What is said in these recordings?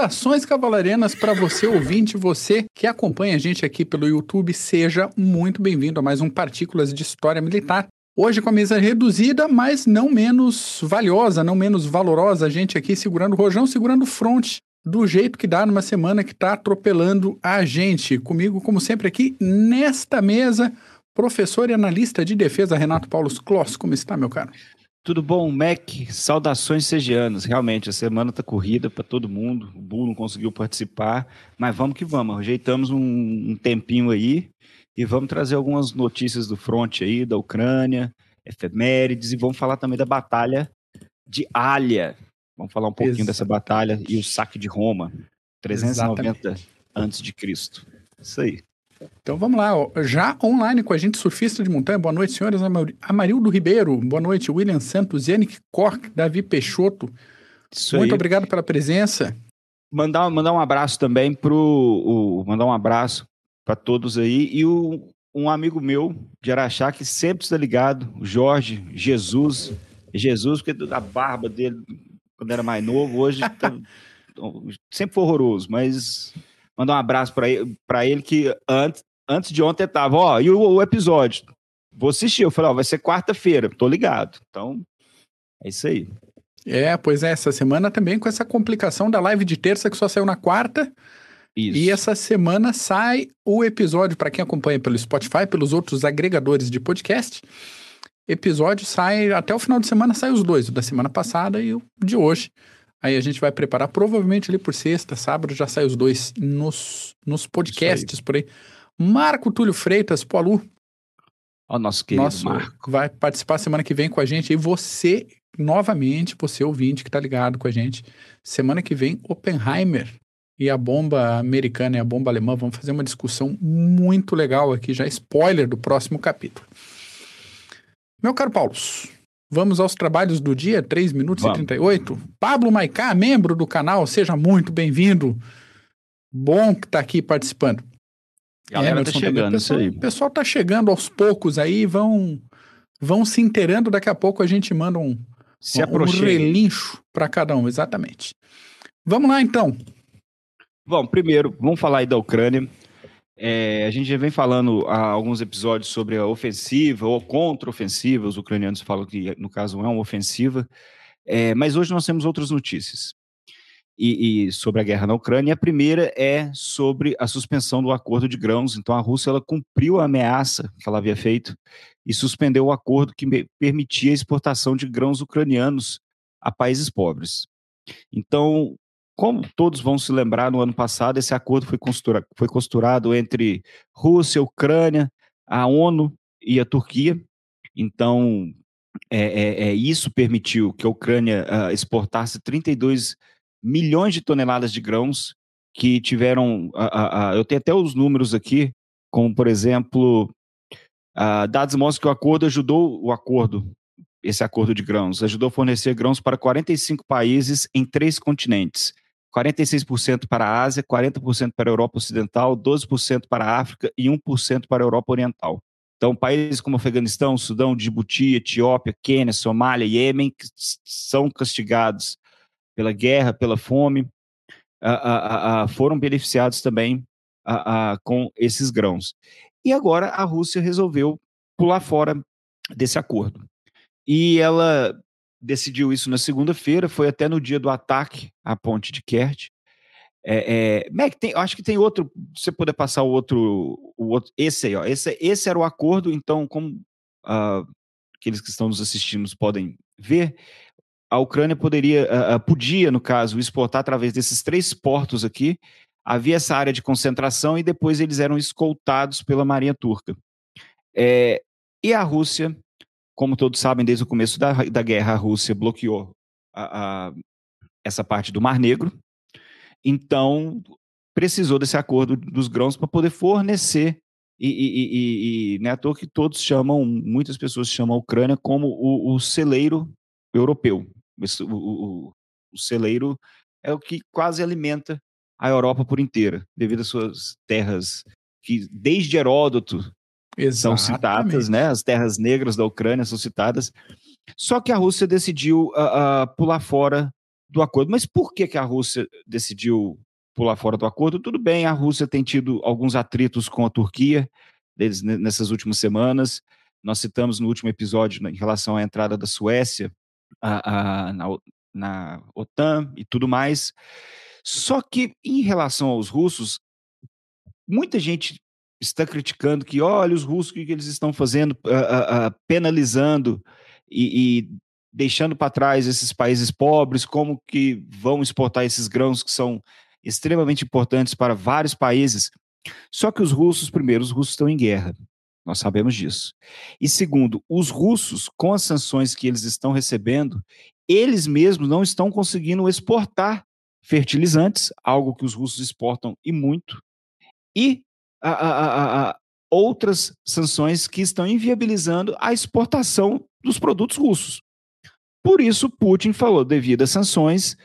Saudações cavalarianas para você ouvinte, você que acompanha a gente aqui pelo YouTube, seja muito bem-vindo a mais um Partículas de História Militar. Hoje com a mesa reduzida, mas não menos valiosa, não menos valorosa, a gente aqui segurando o rojão, segurando o front, do jeito que dá numa semana que está atropelando a gente. Comigo, como sempre, aqui nesta mesa, professor e analista de defesa Renato Paulo Kloss. Como está, meu caro? Tudo bom, Mac? Saudações segianas. Realmente, a semana tá corrida para todo mundo. O Bull não conseguiu participar, mas vamos que vamos. Ajeitamos um, um, tempinho aí e vamos trazer algumas notícias do front aí, da Ucrânia, efemérides, e vamos falar também da batalha de Alia. Vamos falar um pouquinho Exato. dessa batalha e o saque de Roma, 390 antes de Cristo. Isso aí. Então vamos lá, ó. já online com a gente, surfista de montanha. Boa noite, senhores. Amarildo Ribeiro, boa noite. William Santos, Yannick Cork, Davi Peixoto. Isso Muito aí. obrigado pela presença. Mandar, mandar um abraço também pro. O, mandar um abraço para todos aí. E o, um amigo meu de Araxá que sempre está ligado, o Jorge Jesus. Jesus, porque a barba dele, quando era mais novo, hoje tá, sempre foi horroroso, mas Mandar um abraço para ele, ele que antes, antes de ontem tava, ó, e o, o episódio? Vou assistir. Eu falei, ó, vai ser quarta-feira, tô ligado. Então, é isso aí. É, pois é, essa semana também com essa complicação da live de terça que só saiu na quarta. Isso. E essa semana sai o episódio, para quem acompanha pelo Spotify, pelos outros agregadores de podcast. Episódio sai, até o final de semana sai os dois, o da semana passada e o de hoje. Aí a gente vai preparar, provavelmente ali por sexta, sábado, já sai os dois nos, nos podcasts aí. por aí. Marco Túlio Freitas, Polu. Ó, nosso querido nosso, Marco. Vai participar semana que vem com a gente. E você, novamente, você ouvinte que tá ligado com a gente. Semana que vem, Oppenheimer e a bomba americana e a bomba alemã. Vamos fazer uma discussão muito legal aqui, já spoiler do próximo capítulo. Meu caro Paulo, Vamos aos trabalhos do dia, 3 minutos Vamos. e 38. Pablo Maicá, membro do canal, seja muito bem-vindo. Bom que está aqui participando. Galera Emerson, tá chegando, isso aí. O pessoal tá chegando aos poucos aí, vão vão se inteirando, daqui a pouco a gente manda um, se um, um relincho para cada um, exatamente. Vamos lá então. Bom, primeiro, vamos falar aí da Ucrânia. É, a gente já vem falando há alguns episódios sobre a ofensiva ou contra-ofensiva, os ucranianos falam que, no caso, é uma ofensiva, é, mas hoje nós temos outras notícias e, e, sobre a guerra na Ucrânia. A primeira é sobre a suspensão do acordo de grãos. Então, a Rússia ela cumpriu a ameaça que ela havia feito e suspendeu o acordo que permitia a exportação de grãos ucranianos a países pobres. Então, como todos vão se lembrar, no ano passado, esse acordo foi, costura, foi costurado entre Rússia, Ucrânia, a ONU e a Turquia. Então, é, é, é isso permitiu que a Ucrânia uh, exportasse 32 milhões de toneladas de grãos que tiveram. Uh, uh, eu tenho até os números aqui, como, por exemplo, dados mostram que o acordo ajudou o acordo esse acordo de grãos ajudou a fornecer grãos para 45 países em três continentes. 46% para a Ásia, 40% para a Europa Ocidental, 12% para a África e 1% para a Europa Oriental. Então, países como Afeganistão, Sudão, Djibouti, Etiópia, Quênia, Somália, Iêmen são castigados pela guerra, pela fome, foram beneficiados também com esses grãos. E agora a Rússia resolveu pular fora desse acordo. E ela decidiu isso na segunda-feira, foi até no dia do ataque à ponte de Kert. É, é, Mac, tem, acho que tem outro. Você poder passar o outro, o outro, esse aí, ó. Esse, esse era o acordo. Então, como uh, aqueles que estão nos assistindo podem ver, a Ucrânia poderia, uh, podia, no caso, exportar através desses três portos aqui. Havia essa área de concentração e depois eles eram escoltados pela Marinha Turca. É, e a Rússia como todos sabem, desde o começo da, da guerra, a Rússia bloqueou a, a, essa parte do Mar Negro. Então, precisou desse acordo dos grãos para poder fornecer. E, e, e, e não é à toa que todos chamam, muitas pessoas chamam a Ucrânia como o, o celeiro europeu. O, o, o celeiro é o que quase alimenta a Europa por inteira, devido às suas terras que, desde Heródoto, Exatamente. são citadas, né? As terras negras da Ucrânia são citadas. Só que a Rússia decidiu uh, uh, pular fora do acordo. Mas por que, que a Rússia decidiu pular fora do acordo? Tudo bem, a Rússia tem tido alguns atritos com a Turquia nessas últimas semanas. Nós citamos no último episódio em relação à entrada da Suécia a, a, na, na OTAN e tudo mais. Só que, em relação aos russos, muita gente está criticando que, olha, os russos, o que eles estão fazendo, uh, uh, penalizando e, e deixando para trás esses países pobres, como que vão exportar esses grãos que são extremamente importantes para vários países. Só que os russos, primeiro, os russos estão em guerra. Nós sabemos disso. E segundo, os russos, com as sanções que eles estão recebendo, eles mesmos não estão conseguindo exportar fertilizantes, algo que os russos exportam e muito, e a, a, a, outras sanções que estão inviabilizando a exportação dos produtos russos. Por isso, Putin falou: devido às sanções,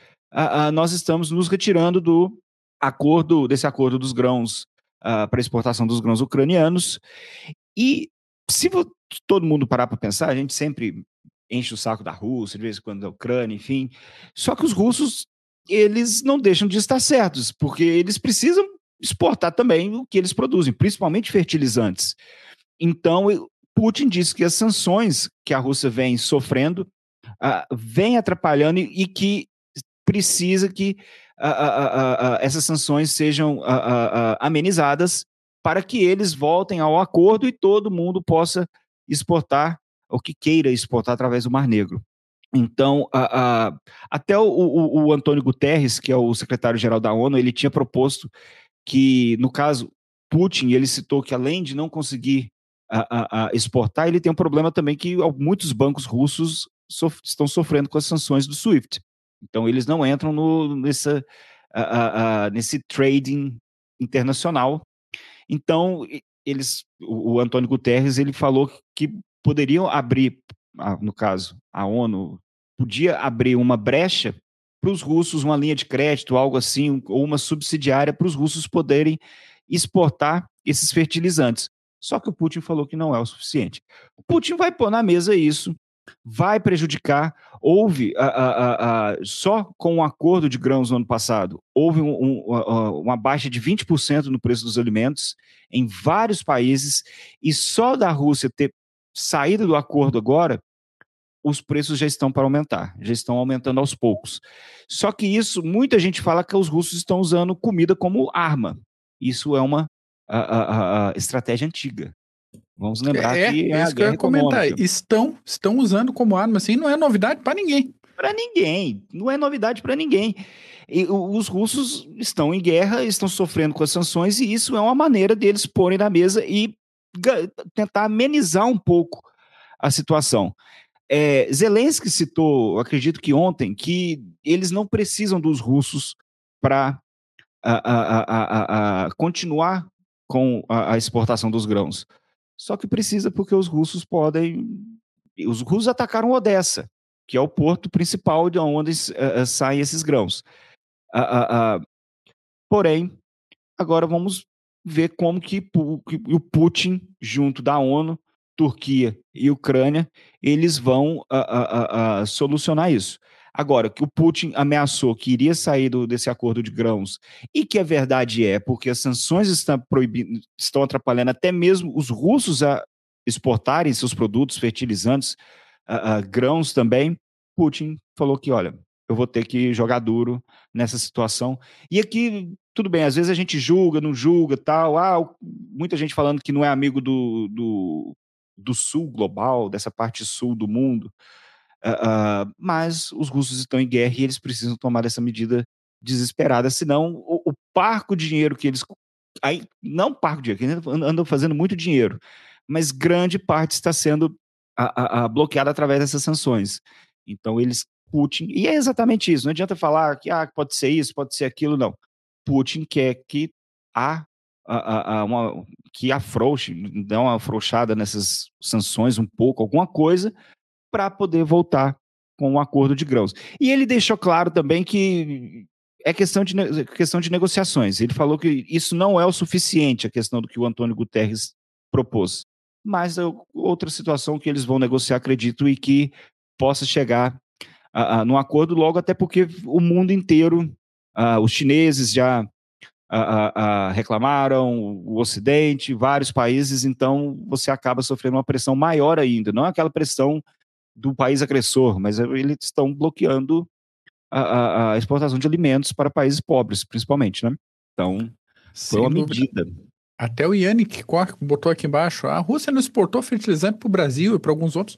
nós estamos nos retirando do acordo, desse acordo dos grãos para exportação dos grãos ucranianos. E se todo mundo parar para pensar, a gente sempre enche o saco da Rússia, de vez em quando da Ucrânia, enfim. Só que os russos, eles não deixam de estar certos, porque eles precisam exportar também o que eles produzem, principalmente fertilizantes. Então, Putin disse que as sanções que a Rússia vem sofrendo uh, vem atrapalhando e, e, que precisa que uh, uh, essas sanções sejam amenizadas para que eles voltem ao acordo e todo mundo possa exportar o que queira exportar através do Mar Negro. Então, até o, o, o Antônio Guterres, que é o secretário-geral da ONU, ele tinha proposto que, no caso, Putin, ele citou que além de não conseguir a, a, a exportar, ele tem um problema também que muitos bancos russos sof estão sofrendo com as sanções do SWIFT. Então, eles não entram no, nessa, nesse trading internacional. Então, eles, o, o Antônio Guterres, ele falou que poderiam abrir, no caso, a ONU podia abrir uma brecha para os russos uma linha de crédito, algo assim, ou uma subsidiária para os russos poderem exportar esses fertilizantes. Só que o Putin falou que não é o suficiente. O Putin vai pôr na mesa isso, vai prejudicar. Houve, a, a, a, só com o um acordo de grãos no ano passado, houve um, um, uma baixa de 20% no preço dos alimentos em vários países, e só da Rússia ter saído do acordo agora os preços já estão para aumentar, já estão aumentando aos poucos. Só que isso, muita gente fala que os russos estão usando comida como arma. Isso é uma a, a, a estratégia antiga. Vamos lembrar é, que é, é isso que eu ia comentar. Estão, estão usando como arma, assim, não é novidade para ninguém. Para ninguém, não é novidade para ninguém. E os russos estão em guerra, estão sofrendo com as sanções, e isso é uma maneira deles porem na mesa e tentar amenizar um pouco a situação. É, Zelensky citou, acredito que ontem, que eles não precisam dos russos para continuar com a, a, exportação dos grãos. Só que precisa porque os russos podem. Os russos atacaram Odessa, que é o porto principal de onde uh, saem esses grãos. Uh, uh, porém, agora vamos ver como que, que o Putin, junto da ONU, Turquia e Ucrânia, eles vão a, a, a, solucionar isso. Agora, que o Putin ameaçou que iria sair do, desse acordo de grãos, e que a verdade é, porque as sanções estão, proibindo, estão atrapalhando até mesmo os russos a exportarem seus produtos fertilizantes, grãos também, Putin falou que, olha, eu vou ter que jogar duro nessa situação. E aqui, tudo bem, às vezes a gente julga, não julga, tal. Ah, muita gente falando que não é amigo do, do do sul global, dessa parte sul do mundo, uh, uh, mas os russos estão em guerra e eles precisam tomar essa medida desesperada, senão o, o parco dinheiro que eles. Aí, não parco de dinheiro, que andam fazendo muito dinheiro, mas grande parte está sendo a, a, bloqueada através dessas sanções. Então, eles. Putin. E é exatamente isso. Não adianta falar que ah, pode ser isso, pode ser aquilo, não. Putin quer que a a, a, uma, que afrouxe, dê uma afrouxada nessas sanções um pouco, alguma coisa, para poder voltar com um acordo de grãos. E ele deixou claro também que é questão de, questão de negociações. Ele falou que isso não é o suficiente, a questão do que o Antônio Guterres propôs. Mas é outra situação que eles vão negociar, acredito, e que possa chegar uh, uh, no acordo, logo até porque o mundo inteiro, os chineses já reclamaram, o Ocidente, vários países, então você acaba sofrendo uma pressão maior ainda, não é aquela pressão do país agressor, mas eles estão bloqueando a, a, exportação de alimentos para países pobres, principalmente, né? Então, foi uma medida. Até o Yannick botou aqui embaixo, a Rússia não exportou fertilizante para o Brasil e para alguns outros.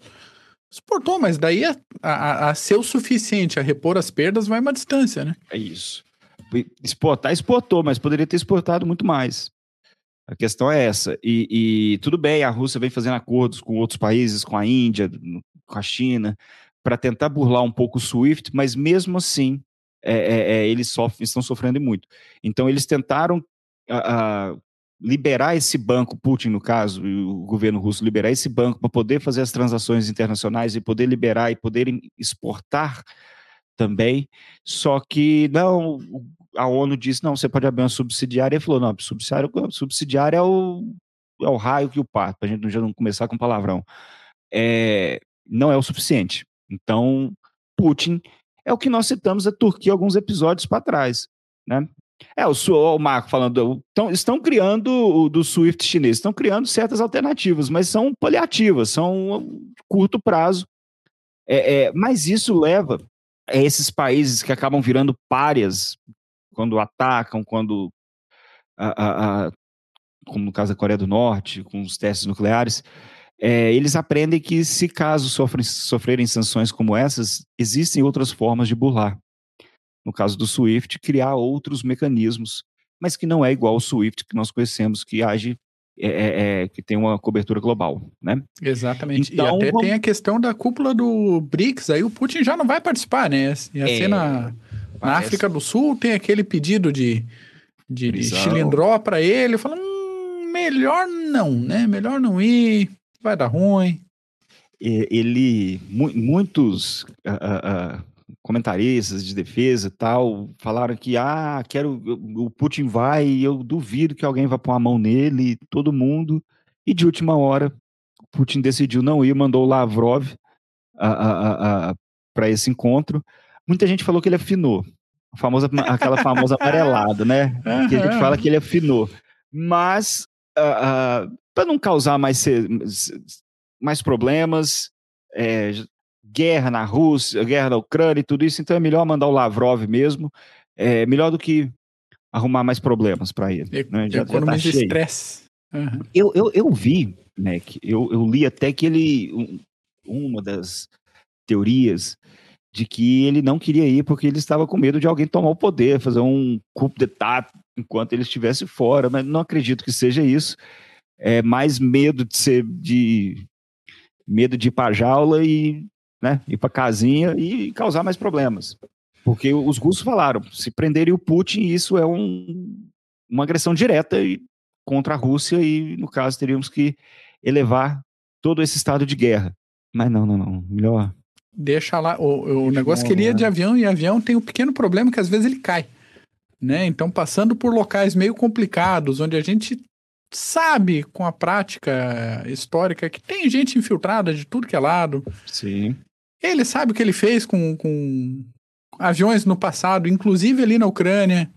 Exportou, mas daí a, a, a, ser o suficiente a repor as perdas vai uma distância, né? É isso. Exportar, exportou, mas poderia ter exportado muito mais. A questão é essa. E, e, tudo bem, a Rússia vem fazendo acordos com outros países, com a Índia, com a China, para tentar burlar um pouco o SWIFT, mas mesmo assim é, é, é, eles sofrem, estão sofrendo muito. Então eles tentaram a, a, liberar esse banco, Putin no caso, o governo russo liberar esse banco para poder fazer as transações internacionais e poder liberar e poder exportar também. Só que não, a ONU disse não, você pode abrir uma subsidiária. E falou não, subsidiária, subsidiária é o é o raio que o parto, para a gente já não começar com palavrão. É, não é o suficiente. Então, Putin é o que nós citamos a Turquia alguns episódios para trás, né? É, o, o Marco falando, tão, estão criando o do SWIFT chinês, estão criando certas alternativas, mas são paliativas, são curto prazo. É, é, mas isso leva a esses países que acabam virando párias quando atacam, quando, a, a, a, como no caso da Coreia do Norte, com os testes nucleares, é, eles aprendem que se caso sofrem, sofrerem sanções como essas, existem outras formas de burlar no caso do SWIFT, criar outros mecanismos, mas que não é igual ao SWIFT que nós conhecemos, que age é, é, é, que tem uma cobertura global, né? Exatamente. Então, e até vamos... tem a questão da cúpula do BRICS, aí o Putin já não vai participar, né? Ia é, ser na, na África do Sul, tem aquele pedido de, de, de cilindró para ele, falando, hum, melhor não, né? Melhor não ir, vai dar ruim. Ele, muitos uh, uh, comentaristas de defesa e tal, falaram que, ah, quero, o Putin vai e eu duvido que alguém vá pôr a mão nele, todo mundo. E de última hora, Putin decidiu não ir, mandou o Lavrov para esse encontro. Muita gente falou que ele afinou. A famosa, aquela famosa amarelada, né? Que a gente fala que ele afinou. Mas, uh, uh, para não causar mais, mais problemas, é, guerra na Rússia, guerra na Ucrânia e tudo isso, então é melhor mandar o Lavrov mesmo, é melhor do que arrumar mais problemas para ele. E, né? Já, economia já tá de estresse. Uhum. Eu, eu, eu vi, Mac, eu, eu li até que ele, um, uma das teorias de que ele não queria ir porque ele estava com medo de alguém tomar o poder, fazer um coup d'état enquanto ele estivesse fora, mas não acredito que seja isso. É mais medo de ser de medo de ir para jaula e né, ir para casinha e causar mais problemas. Porque os russos falaram, se prenderem o Putin, isso é um, uma agressão direta contra a Rússia e, no caso, teríamos que elevar todo esse estado de guerra. Mas não, não, não. Melhor. Deixa lá. O, o negócio que ele ia de avião e avião tem um pequeno problema que às vezes ele cai. Né? Então, passando por locais meio complicados, onde a gente sabe com a prática histórica que tem gente infiltrada de tudo que é lado. Sim. Ele sabe o que ele fez com, com aviões no passado, inclusive ali na Ucrânia.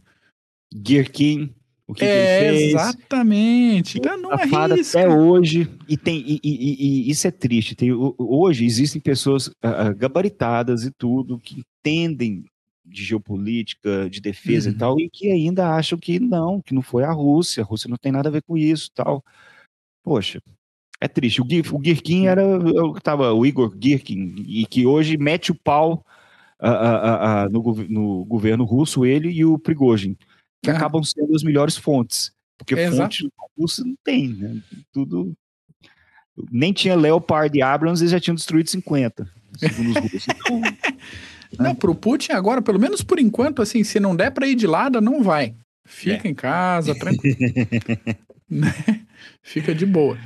Girkin, o que, é, que ele fez. Exatamente. Então não arrisca. Até hoje, e, tem, e, e, e, isso é triste, tem, hoje existem pessoas uh, gabaritadas e tudo, que entendem de geopolítica, de defesa uhum. e tal, e que ainda acham que não, que não foi a Rússia, a Rússia não tem nada a ver com isso tal. Poxa, é triste. O, o Girkin era eu tava, o Igor Girkin, e que hoje mete o pau uh, no, no, governo russo, ele e o Prigozhin, que ah. acabam sendo as melhores fontes. Porque é fonte russa não tem, né? Tudo. Nem tinha Leopard e Abrams, eles já tinham destruído 50, segundo os russos. Então, não, pro Putin agora, pelo menos por enquanto, assim, se não der para ir de lado, não vai. Fica é. em casa, tranquilo. Fica de boa.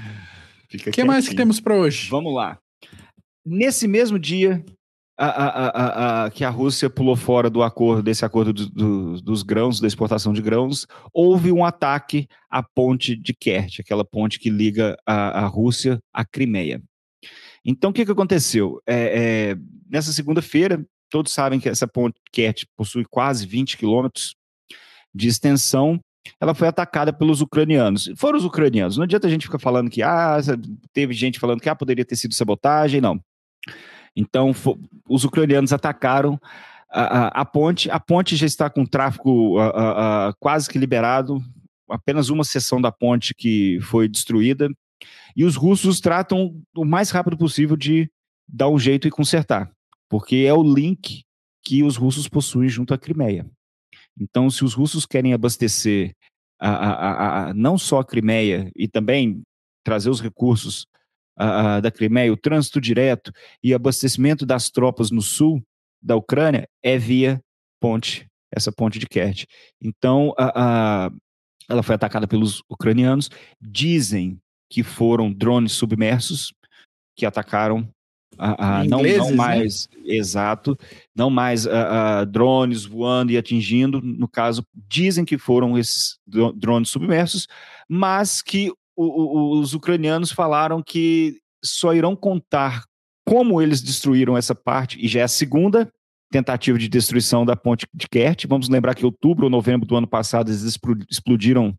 O que mais que temos para hoje? Vamos lá. Nesse mesmo dia a, a, a, que a Rússia pulou fora do acordo, desse acordo do, do, dos grãos, da exportação de grãos, houve um ataque à ponte de Kerch, aquela ponte que liga a, Rússia à Crimeia. Então, o que, que aconteceu? É, é, nessa segunda-feira, todos sabem que essa ponte Kerch possui quase 20 quilômetros de extensão, ela foi atacada pelos ucranianos. Foram os ucranianos. Não adianta a gente ficar falando que ah, teve gente falando que ah, poderia ter sido sabotagem, não. Então, os ucranianos atacaram a, a, a, ponte. A ponte já está com tráfego a, quase que liberado, apenas uma seção da ponte que foi destruída. E os russos tratam o mais rápido possível de dar um jeito e consertar, porque é o link que os russos possuem junto à Crimeia. Então, se os russos querem abastecer a, não só a Crimeia e também trazer os recursos da Crimeia, o trânsito direto e abastecimento das tropas no sul da Ucrânia é via ponte, essa ponte de Kerch. Então, ela foi atacada pelos ucranianos. Dizem que foram drones submersos que atacaram Uh, uh, não, não, né? mais né? exato, não mais drones voando e atingindo. No caso, dizem que foram esses drones submersos, mas que o, o, os ucranianos falaram que só irão contar como eles destruíram essa parte, e já é a segunda tentativa de destruição da ponte de Kerch. Vamos lembrar que em outubro ou novembro do ano passado eles explodiram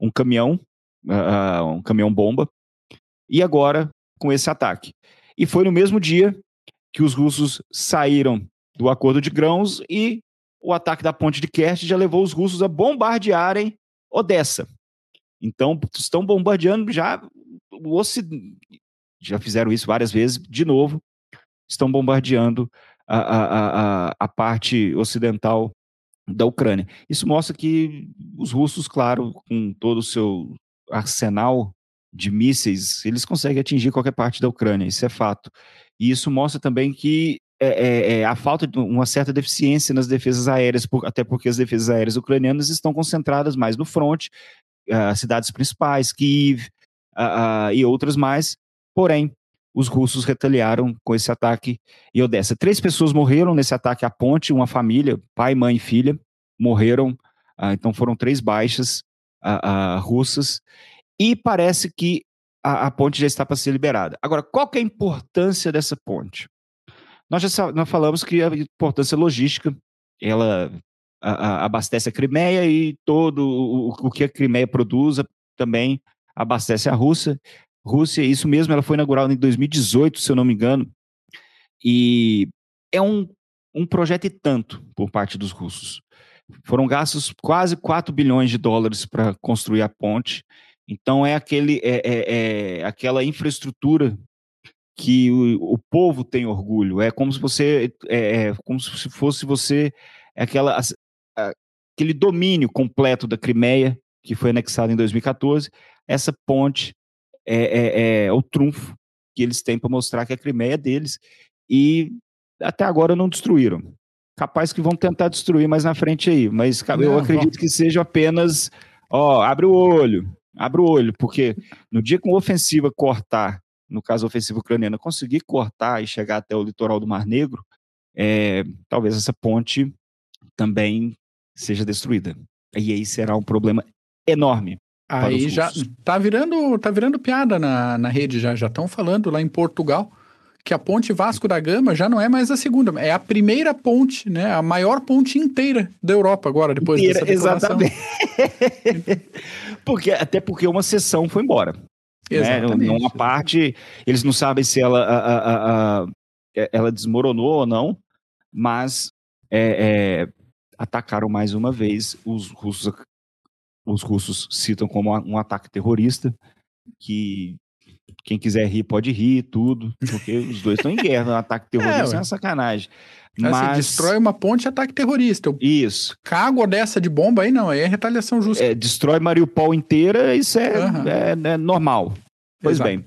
um caminhão, um caminhão bomba, e agora com esse ataque. E foi no mesmo dia que os russos saíram do acordo de grãos e o ataque da ponte de Kerch já levou os russos a bombardearem Odessa. Então, estão bombardeando já o Ocidente. Já fizeram isso várias vezes, de novo, estão bombardeando a, a, a, a parte ocidental da Ucrânia. Isso mostra que os russos, claro, com todo o seu arsenal de mísseis, eles conseguem atingir qualquer parte da Ucrânia, isso é fato. E isso mostra também que é, é, é a falta de uma certa deficiência nas defesas aéreas, por, até porque as defesas aéreas ucranianas estão concentradas mais no fronte, uh, cidades principais, Kiev uh, uh, e outras mais. Porém, os russos retaliaram com esse ataque em Odessa. Três pessoas morreram nesse ataque à ponte, uma família, pai, mãe e filha, morreram. então foram três baixas russas e parece que a, a ponte já está para ser liberada. Agora, qual que é a importância dessa ponte? Nós já nós falamos que a importância logística, ela a, a, abastece a Crimeia e todo o, o que a Crimeia produz também abastece a Rússia. Rússia, isso mesmo, ela foi inaugurada em 2018, se eu não me engano, e é um, um projeto e tanto por parte dos russos. Foram gastos quase 4 bilhões de dólares para construir a ponte, então é aquele é, é, é aquela infraestrutura que o, o, povo tem orgulho. É como se você é, é como se fosse você aquela aquele domínio completo da Crimeia que foi anexado em 2014. Essa ponte é, é, é o trunfo que eles têm para mostrar que a Crimeia é deles e até agora não destruíram. Capaz que vão tentar destruir mais na frente aí, mas eu não, acredito que seja apenas, ó, abre o olho, Abra o olho, porque no dia que uma ofensiva cortar, no caso a ofensiva ucraniana, conseguir cortar e chegar até o litoral do Mar Negro, é, talvez essa ponte também seja destruída. E aí será um problema enorme. Aí já tá virando, tá virando piada na, na rede, já já estão falando lá em Portugal que a ponte Vasco da Gama já não é mais a segunda, é a primeira ponte, né? A maior ponte inteira da Europa agora, depois inteira, dessa Exatamente. porque, até porque uma sessão foi embora. Né? Exatamente. Né? Uma parte, eles não sabem se ela, a, a, a, ela desmoronou ou não, mas é, é, atacaram mais uma vez. Os russos, os russos citam como um ataque terrorista, que quem quiser rir pode rir, tudo, porque os dois estão em guerra. Um ataque terrorista é, é uma sacanagem. Mas... Assim, destrói uma ponte ataque terrorista. Eu isso. Cago dessa de bomba aí, não, aí é retaliação justa. É, destrói Mariupol inteira, isso é, uhum. é, é normal. Pois Exato. bem.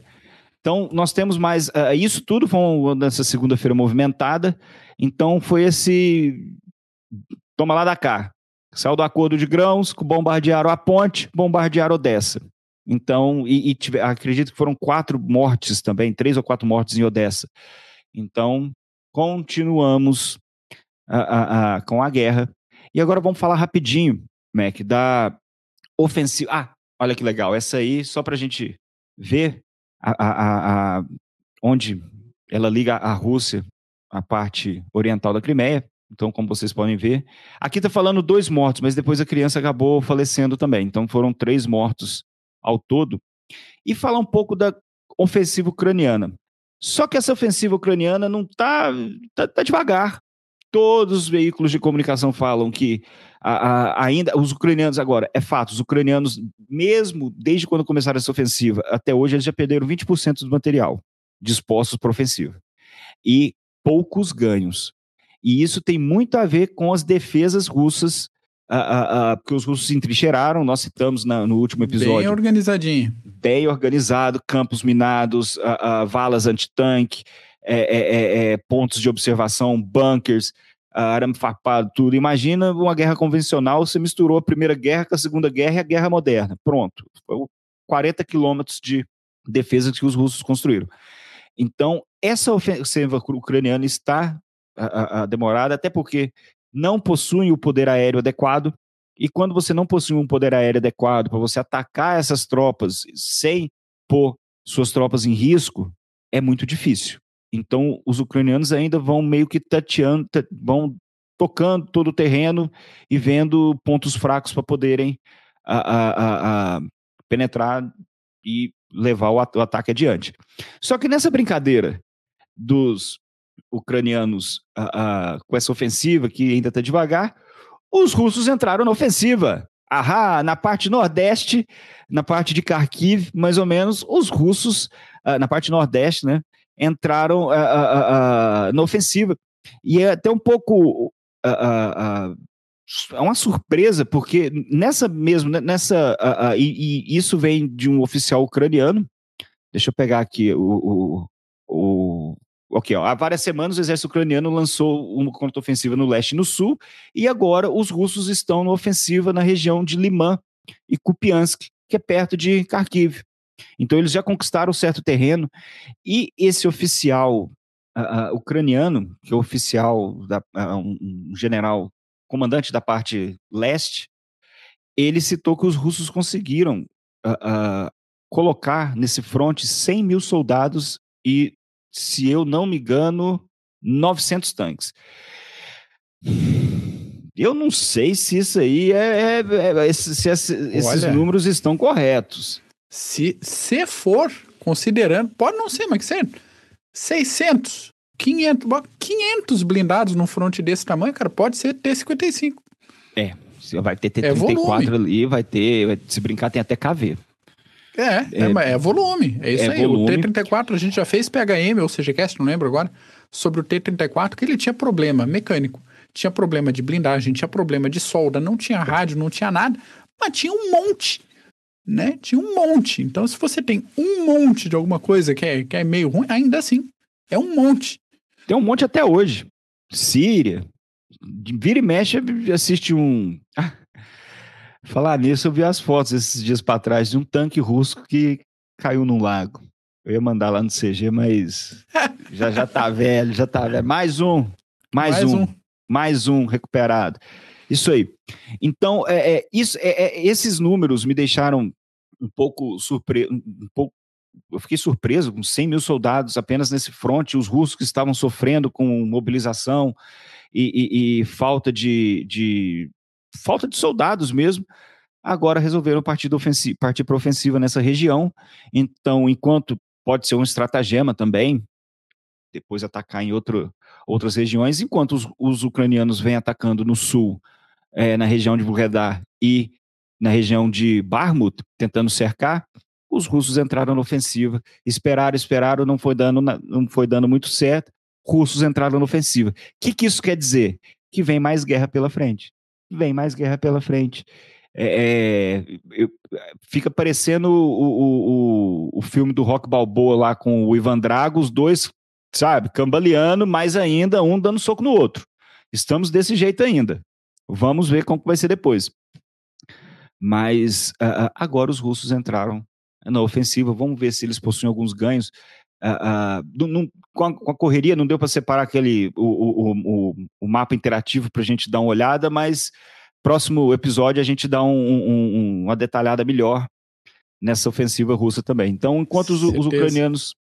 Então, nós temos mais. Uh, isso tudo foi nessa segunda-feira movimentada. Então, foi esse. Toma lá da cá. Saiu do acordo de grãos, bombardearam a ponte, bombardearam Odessa. Então, e, e tive, acredito que foram quatro mortes também, três ou quatro mortes em Odessa. Então, continuamos a, a, a, com a guerra. E agora vamos falar rapidinho, Mac, da ofensiva. Ah, olha que legal, essa aí, só para a gente ver a, onde ela liga a Rússia a parte oriental da Crimeia. Então, como vocês podem ver, aqui está falando dois mortos, mas depois a criança acabou falecendo também. Então, foram três mortos ao todo. E falar um pouco da ofensiva ucraniana. Só que essa ofensiva ucraniana não está tá, tá devagar. Todos os veículos de comunicação falam que a, a, ainda os ucranianos agora, é fato, os ucranianos, mesmo desde quando começaram essa ofensiva até hoje, eles já perderam 20% do material dispostos para ofensiva. E poucos ganhos. E isso tem muito a ver com as defesas russas, uh, uh, uh, porque os russos se entrincheiraram, nós citamos na, no último episódio. Bem organizadinho. Bem organizado, campos minados, valas antitanque, é, é, é, é, pontos de observação, bunkers, arame farpado, tudo. Imagina uma guerra convencional, você misturou a Primeira Guerra com a Segunda Guerra e a Guerra Moderna. Pronto. Foi 40 quilômetros de defesa que os russos construíram. Então, essa ofensiva ucraniana está a, a, demorada, até porque não possuem o poder aéreo adequado. E quando você não possui um poder aéreo adequado para você atacar essas tropas sem pôr suas tropas em risco, é muito difícil. Então, os ucranianos ainda vão meio que tateando, vão tocando todo o terreno e vendo pontos fracos para poderem a, a, a, penetrar e levar o, o ataque adiante. Só que nessa brincadeira dos ucranianos uh, uh, com essa ofensiva que ainda está devagar, os russos entraram na ofensiva. Ahá, na parte nordeste, na parte de Kharkiv, mais ou menos, os russos, uh, na parte nordeste, né, entraram na ofensiva. E é até um pouco é uma surpresa, porque nessa mesmo, né, nessa, uh, uh, e, e, isso vem de um oficial ucraniano. Deixa eu pegar aqui o, o, o ok, ó, há várias semanas o exército ucraniano lançou uma contra-ofensiva no leste e no sul, e agora os russos estão na ofensiva na região de Liman e Kupiansk, que é perto de Kharkiv. Então eles já conquistaram certo terreno, e esse oficial uh, ucraniano, que é oficial, da, um, um general comandante da parte leste, ele citou que os russos conseguiram uh, uh, colocar nesse fronte 100 mil soldados e, se eu não me engano, 900 tanques. Eu não sei se isso aí é, é, é se, se esses números estão corretos. Se, se for, considerando, pode não ser, mas que ser 600 500, 500 blindados num fronte desse tamanho, cara, pode ser T-55. É, vai ter T-34 é ali, vai ter, se brincar tem até KV. É, é, é, é volume, é isso é aí. Volume. O T-34 a gente já fez PHM ou CGCast, não lembro agora, sobre o T-34, que ele tinha problema mecânico, tinha problema de blindagem, tinha problema de solda, não tinha rádio, não tinha nada, mas tinha um monte, né? Tinha um monte. Então, se você tem um monte de alguma coisa que é, que é meio ruim, ainda assim, é um monte. Tem um monte até hoje. Síria. Vira e mexe, assiste um. Ah, falar nisso, eu vi as fotos esses dias para trás de um tanque russo que caiu num lago. Eu ia mandar lá no CG, mas já já tá velho, já tá velho. Mais um, mais, mais um, um, mais um recuperado. Isso aí. Então, é, é isso, é, é, esses números me deixaram um pouco surpreso, um pouco eu fiquei surpreso com 100 mil soldados apenas nesse fronte, os russos que estavam sofrendo com mobilização e, e, e falta de, de, falta de soldados mesmo, agora resolveram partir, partir para ofensiva nessa região. Então, enquanto pode ser um estratagema também, depois atacar em outro, outras regiões, enquanto os, os ucranianos vêm atacando no sul, é, na região de Vuhledar e na região de Barmut, tentando cercar, os russos entraram na ofensiva, esperaram, esperaram, não foi dando, não foi dando muito certo, russos entraram na ofensiva. O que, que isso quer dizer? Que vem mais guerra pela frente. Vem mais guerra pela frente. É, é, fica parecendo o, o, o, filme do Rock Balboa lá com o Ivan Drago, os dois, sabe, cambaleando, mais ainda um dando soco no outro. Estamos desse jeito ainda. Vamos ver como vai ser depois. Mas uh, agora os russos entraram na ofensiva. Vamos ver se eles possuem alguns ganhos. Uh, uh, com, a, com, a, correria não deu para separar aquele o, o, o, o mapa interativo para a gente dar uma olhada, mas próximo episódio a gente dá um, um, uma detalhada melhor nessa ofensiva russa também. Então, enquanto os, os, ucranianos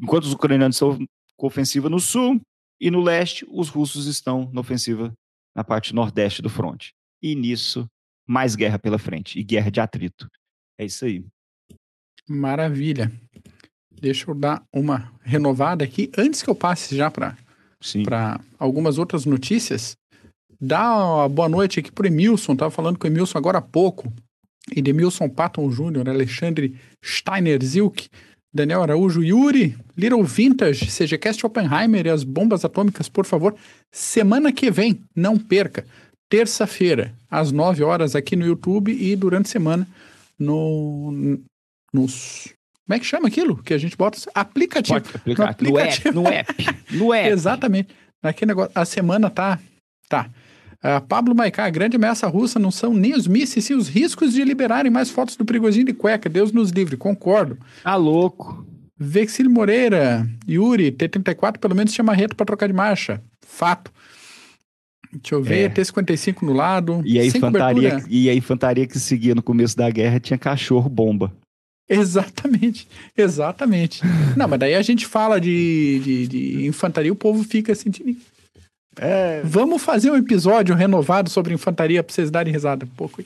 enquanto os ucranianos estão com ofensiva no sul, E no leste, os russos estão na ofensiva na parte nordeste do fronte. E nisso, mais guerra pela frente e guerra de atrito. É isso aí. Maravilha. Deixa eu dar uma renovada aqui. Antes que eu passe já para algumas outras notícias, dá uma boa noite aqui para Emilson. Estava falando com o Emilson agora há pouco. Edemilson Patton Júnior, Alexandre Steiner Zilk, Daniel Araújo, Yuri, Little Vintage, CGCast Oppenheimer e as bombas atômicas, por favor. Semana que vem, não perca. Terça-feira, às 9 horas, aqui no YouTube e durante a semana no, nos. Como é que chama aquilo? Que a gente bota? Aplicativo. Pode aplicar. No, aplicativo. no app. No app. No app. Exatamente. Naquele negócio. A semana tá. Tá. Uh, Pablo Maicá, a grande ameaça russa não são nem os mísseis, sim os riscos de liberarem mais fotos do perigosinho de cueca. Deus nos livre, concordo. Tá louco. Vexílio Moreira, Yuri, T-34 pelo menos tinha marreta para trocar de marcha. Fato. Deixa eu ver, é. T-55 no lado. E a, infantaria, e a infantaria que seguia no começo da guerra tinha cachorro-bomba. Exatamente, exatamente. Não, mas daí a gente fala de, de, de infantaria, o povo fica assim. É. Vamos fazer um episódio renovado sobre infantaria para vocês darem risada um pouco.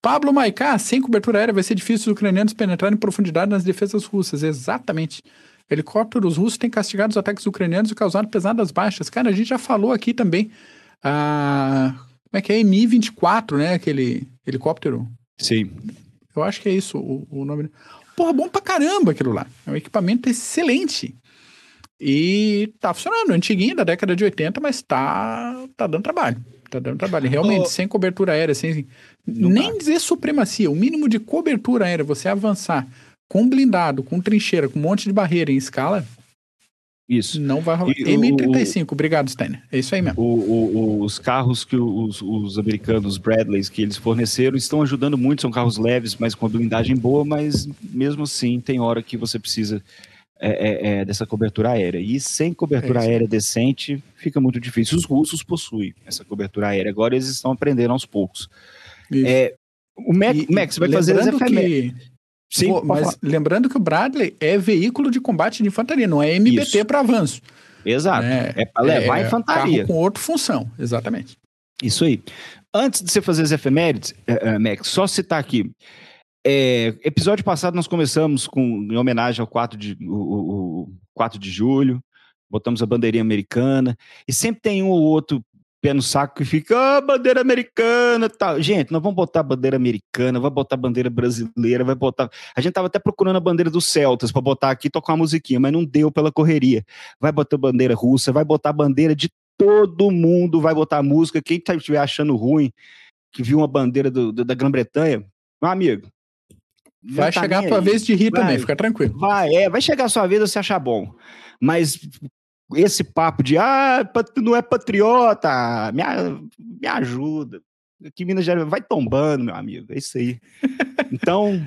Pablo Maicá, sem cobertura aérea vai ser difícil os ucranianos penetrarem em profundidade nas defesas russas. Exatamente. Helicópteros russos têm castigado os ataques ucranianos e causado pesadas baixas. Cara, a gente já falou aqui também. Ah, como é que é? Mi-24, né? Aquele helicóptero. Sim. Eu acho que é isso o, o nome. Porra, bom pra caramba aquilo lá. É um equipamento excelente. E tá funcionando, antiguinho, da década de 80, mas tá, tá dando trabalho. Tá dando trabalho. Realmente, oh. sem cobertura aérea, sem. nem dizer supremacia, o mínimo de cobertura aérea, você avançar com blindado, com trincheira, com um monte de barreira em escala. Isso. Não vai rolar. M35, o, obrigado, Steiner. É isso aí mesmo. O, os carros que os, os americanos, Bradleys, que eles forneceram, estão ajudando muito. São carros leves, mas com a blindagem boa, mas mesmo assim, tem hora que você precisa é, é, é, dessa cobertura aérea. E sem cobertura é aérea decente, fica muito difícil. Os russos possuem essa cobertura aérea, agora eles estão aprendendo aos poucos. É, o Mac, e, Max vai fazer as que... Sim, Pô, mas falar. lembrando que o Bradley é veículo de combate de infantaria, não é MBT para avanço. Exato. Né? É para levar é, infantaria. com outra função, exatamente. Isso aí. Antes de você fazer as efemérides, uh, uh, Max, só citar aqui. É, episódio passado nós começamos com em homenagem ao 4 de, o, o 4 de julho, botamos a bandeirinha americana, e sempre tem um ou outro pé no saco que fica, ah, bandeira americana tal. Gente, nós vamos botar bandeira americana, vai botar bandeira brasileira, vai botar. A gente tava até procurando a bandeira dos Celtas para botar aqui e tocar uma musiquinha, mas não deu pela correria. Vai botar bandeira russa, vai botar bandeira de todo mundo, vai botar música. Quem estiver achando ruim, que viu uma bandeira do, do, da Grã-Bretanha, meu amigo, Vai tá chegar a tua vez de rir vai, também, fica tranquilo. Vai, é, vai chegar a sua vez você achar bom. Mas esse papo de ah, não é patriota, me, me ajuda. Aqui Minas Gerais vai tombando, meu amigo. É isso aí. Então,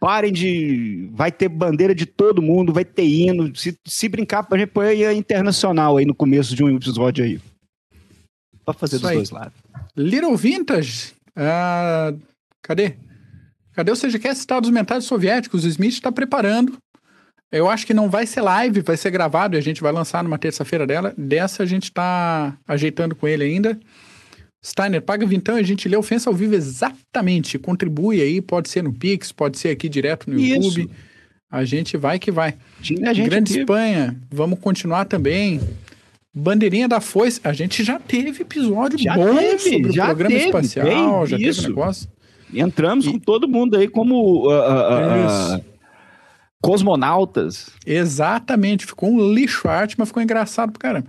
parem de. Vai ter bandeira de todo mundo, vai ter hino. Se, se brincar, a gente põe a internacional aí no começo de um episódio aí. Pra fazer isso dos aí. dois lados. Little Vintage. Uh, cadê? Cadê o CGCast Estados Mentais Soviéticos? O Smith está preparando. Eu acho que não vai ser live, vai ser gravado e a gente vai lançar numa terça-feira dela. Dessa a gente está ajeitando com ele ainda. Steiner, paga vintão e a gente lê ofensa ao vivo exatamente. Contribui aí, pode ser no Pix, pode ser aqui direto no YouTube. Isso. A gente vai que vai. Tinha gente Grande aqui. Espanha, vamos continuar também. Bandeirinha da Foice, a gente já teve episódio já bom teve, sobre o programa teve, espacial, já isso. teve negócio. Entramos e... com todo mundo aí como uh, uh, uh, cosmonautas. Exatamente, ficou um lixo arte, mas ficou engraçado pro caramba.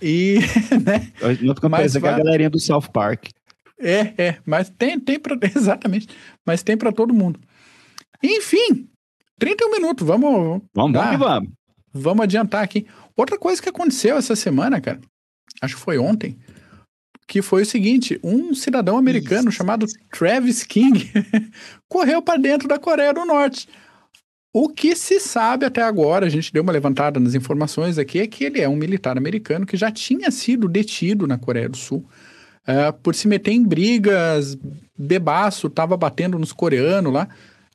E, né? Não fica mais vai... a galerinha do South Park. É, é, mas tem, tem pra, exatamente, mas tem para todo mundo. Enfim, 31 minutos, vamos... Vamos, dar, vamos, vamos. Vamos adiantar aqui. Outra coisa que aconteceu essa semana, cara, acho que foi ontem, que foi o seguinte: um cidadão americano Isso. chamado Travis King correu para dentro da Coreia do Norte. O que se sabe até agora, a gente deu uma levantada nas informações aqui, é que ele é um militar americano que já tinha sido detido na Coreia do Sul uh, por se meter em brigas, bebaço, estava batendo nos coreanos lá.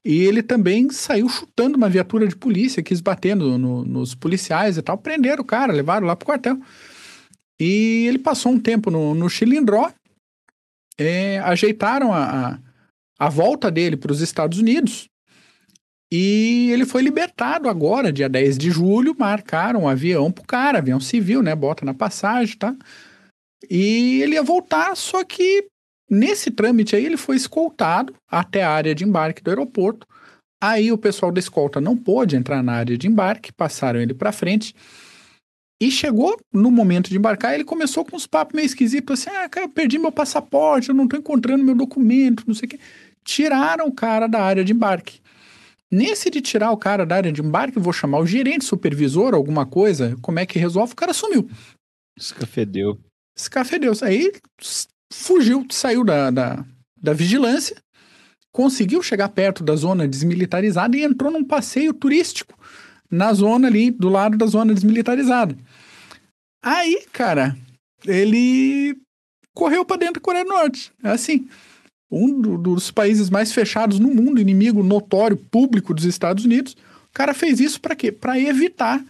E ele também saiu chutando uma viatura de polícia, quis bater no, no, nos policiais e tal. Prenderam o cara, levaram lá pro quartel. E ele passou um tempo no, no Chilindró, é, ajeitaram a, a, a volta dele para os Estados Unidos. E ele foi libertado agora, dia 10 de julho, marcaram um avião pro cara, avião civil, né? Bota na passagem, tá? E ele ia voltar, só que nesse trâmite aí ele foi escoltado até a área de embarque do aeroporto. Aí o pessoal da escolta não pôde entrar na área de embarque, passaram ele para frente. E chegou no momento de embarcar, ele começou com uns papos meio esquisitos, assim, ah, cara, eu perdi meu passaporte, eu não tô encontrando meu documento, não sei o quê. Tiraram o cara da área de embarque. Nesse de tirar o cara da área de embarque, vou chamar o gerente, supervisor, alguma coisa, como é que resolve? O cara sumiu. Escafedeu. Escafedeu. Aí fugiu, saiu da, da, da vigilância, conseguiu chegar perto da zona desmilitarizada e entrou num passeio turístico na zona ali, do lado da zona desmilitarizada. Aí, cara, ele correu para dentro da Coreia do Norte. É assim, um do, dos países mais fechados no mundo, inimigo notório, público dos Estados Unidos. O cara fez isso para quê? Para evitar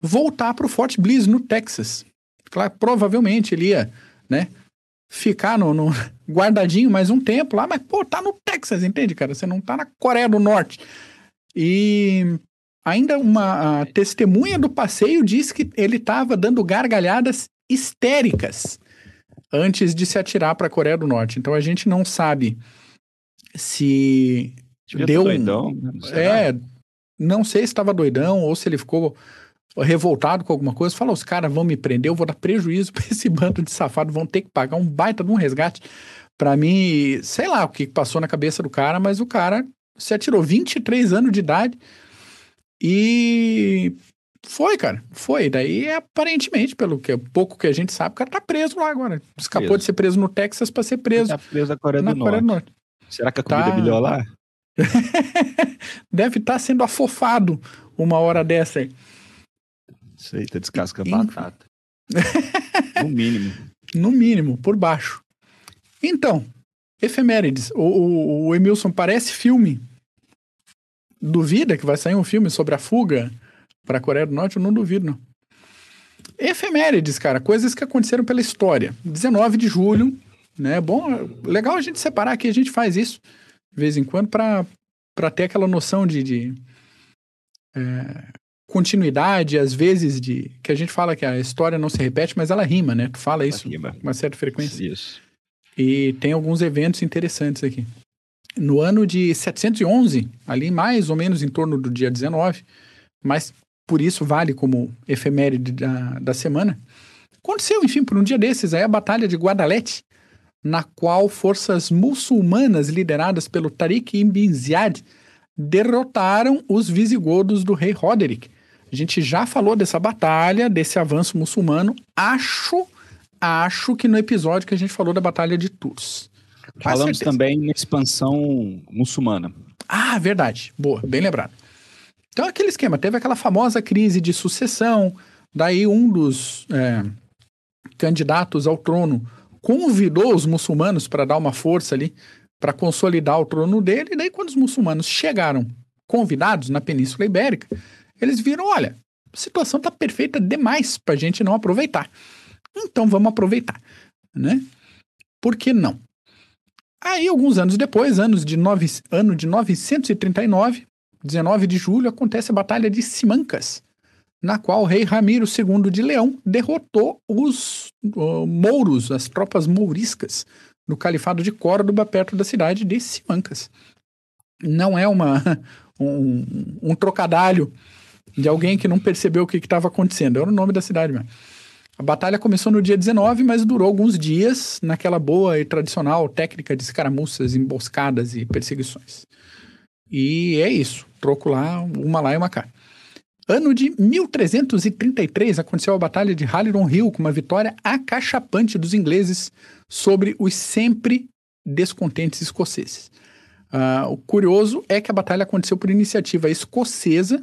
voltar para o Fort Bliss, no Texas. Claro, provavelmente ele ia, né, ficar no, no, guardadinho mais um tempo lá, mas, pô, tá no Texas, entende, cara? Você não tá na Coreia do Norte. E ainda uma testemunha do passeio disse que ele estava dando gargalhadas histéricas antes de se atirar para a Coreia do Norte. Então a gente não sabe se Devia deu doidão, né? é, não sei se estava doidão ou se ele ficou revoltado com alguma coisa, fala, os caras vão me prender, eu vou dar prejuízo para esse bando de safado, vão ter que pagar um baita de um resgate. Para mim, sei lá o que passou na cabeça do cara, mas o cara se atirou 23 anos de idade e foi, cara, foi. Daí, aparentemente, pelo que pouco que a gente sabe, o cara tá preso lá agora. Escapou Preso. de ser preso no Texas para ser preso Tá preso na Coreia, na do, Coreia Norte. do Norte. Será que a comida Tá. melhor lá? Deve estar sendo afofado uma hora dessa aí. Isso aí, tá descascando Enfim. batata. no mínimo. No mínimo, por baixo. Então, efemérides. O, o, o Emilson parece filme. Duvida que vai sair um filme sobre a fuga para a Coreia do Norte? Eu não duvido, não. Efemérides, cara, coisas que aconteceram pela história. 19 de julho, né? Bom, legal a gente separar aqui, a gente faz isso de vez em quando para ter aquela noção de, de é, continuidade, às vezes de que a gente fala que a história não se repete, mas ela rima, né? Tu fala isso Rima. com uma certa frequência. Isso. E tem alguns eventos interessantes aqui. No ano de 711, ali mais ou menos em torno do dia 19, mas por isso vale como efeméride da, da semana, aconteceu, enfim, por um dia desses, aí a Batalha de Guadalete, na qual forças muçulmanas lideradas pelo Tariq ibn Ziyad derrotaram os visigodos do rei Roderick. A gente já falou dessa batalha, desse avanço muçulmano. Acho, acho que no episódio que a gente falou da Batalha de Tours. Falamos certeza. também na expansão muçulmana. Ah, verdade. Boa, bem lembrado. Então, aquele esquema, teve aquela famosa crise de sucessão, daí um dos é, candidatos ao trono convidou os muçulmanos para dar uma força ali, para consolidar o trono dele, e daí quando os muçulmanos chegaram convidados na Península Ibérica, eles viram, olha, a situação está perfeita demais para a gente não aproveitar. Então vamos aproveitar, né? Por que não? Aí, alguns anos depois, anos de nove, ano de 939, 19 de julho, acontece a Batalha de Simancas, na qual o rei Ramiro II de Leão derrotou os uh, mouros, as tropas mouriscas, no califado de Córdoba, perto da cidade de Simancas. Não é uma, um, um trocadalho de alguém que não percebeu o que estava acontecendo, era o nome da cidade mesmo. A batalha começou no dia 19, mas durou alguns dias naquela boa e tradicional técnica de escaramuças, emboscadas e perseguições. E é isso. Troco lá, uma lá e uma cá. Ano de 1333 aconteceu a Batalha de Halidon Hill, com uma vitória acachapante dos ingleses sobre os sempre descontentes escoceses. Ah, o curioso é que a batalha aconteceu por iniciativa escocesa,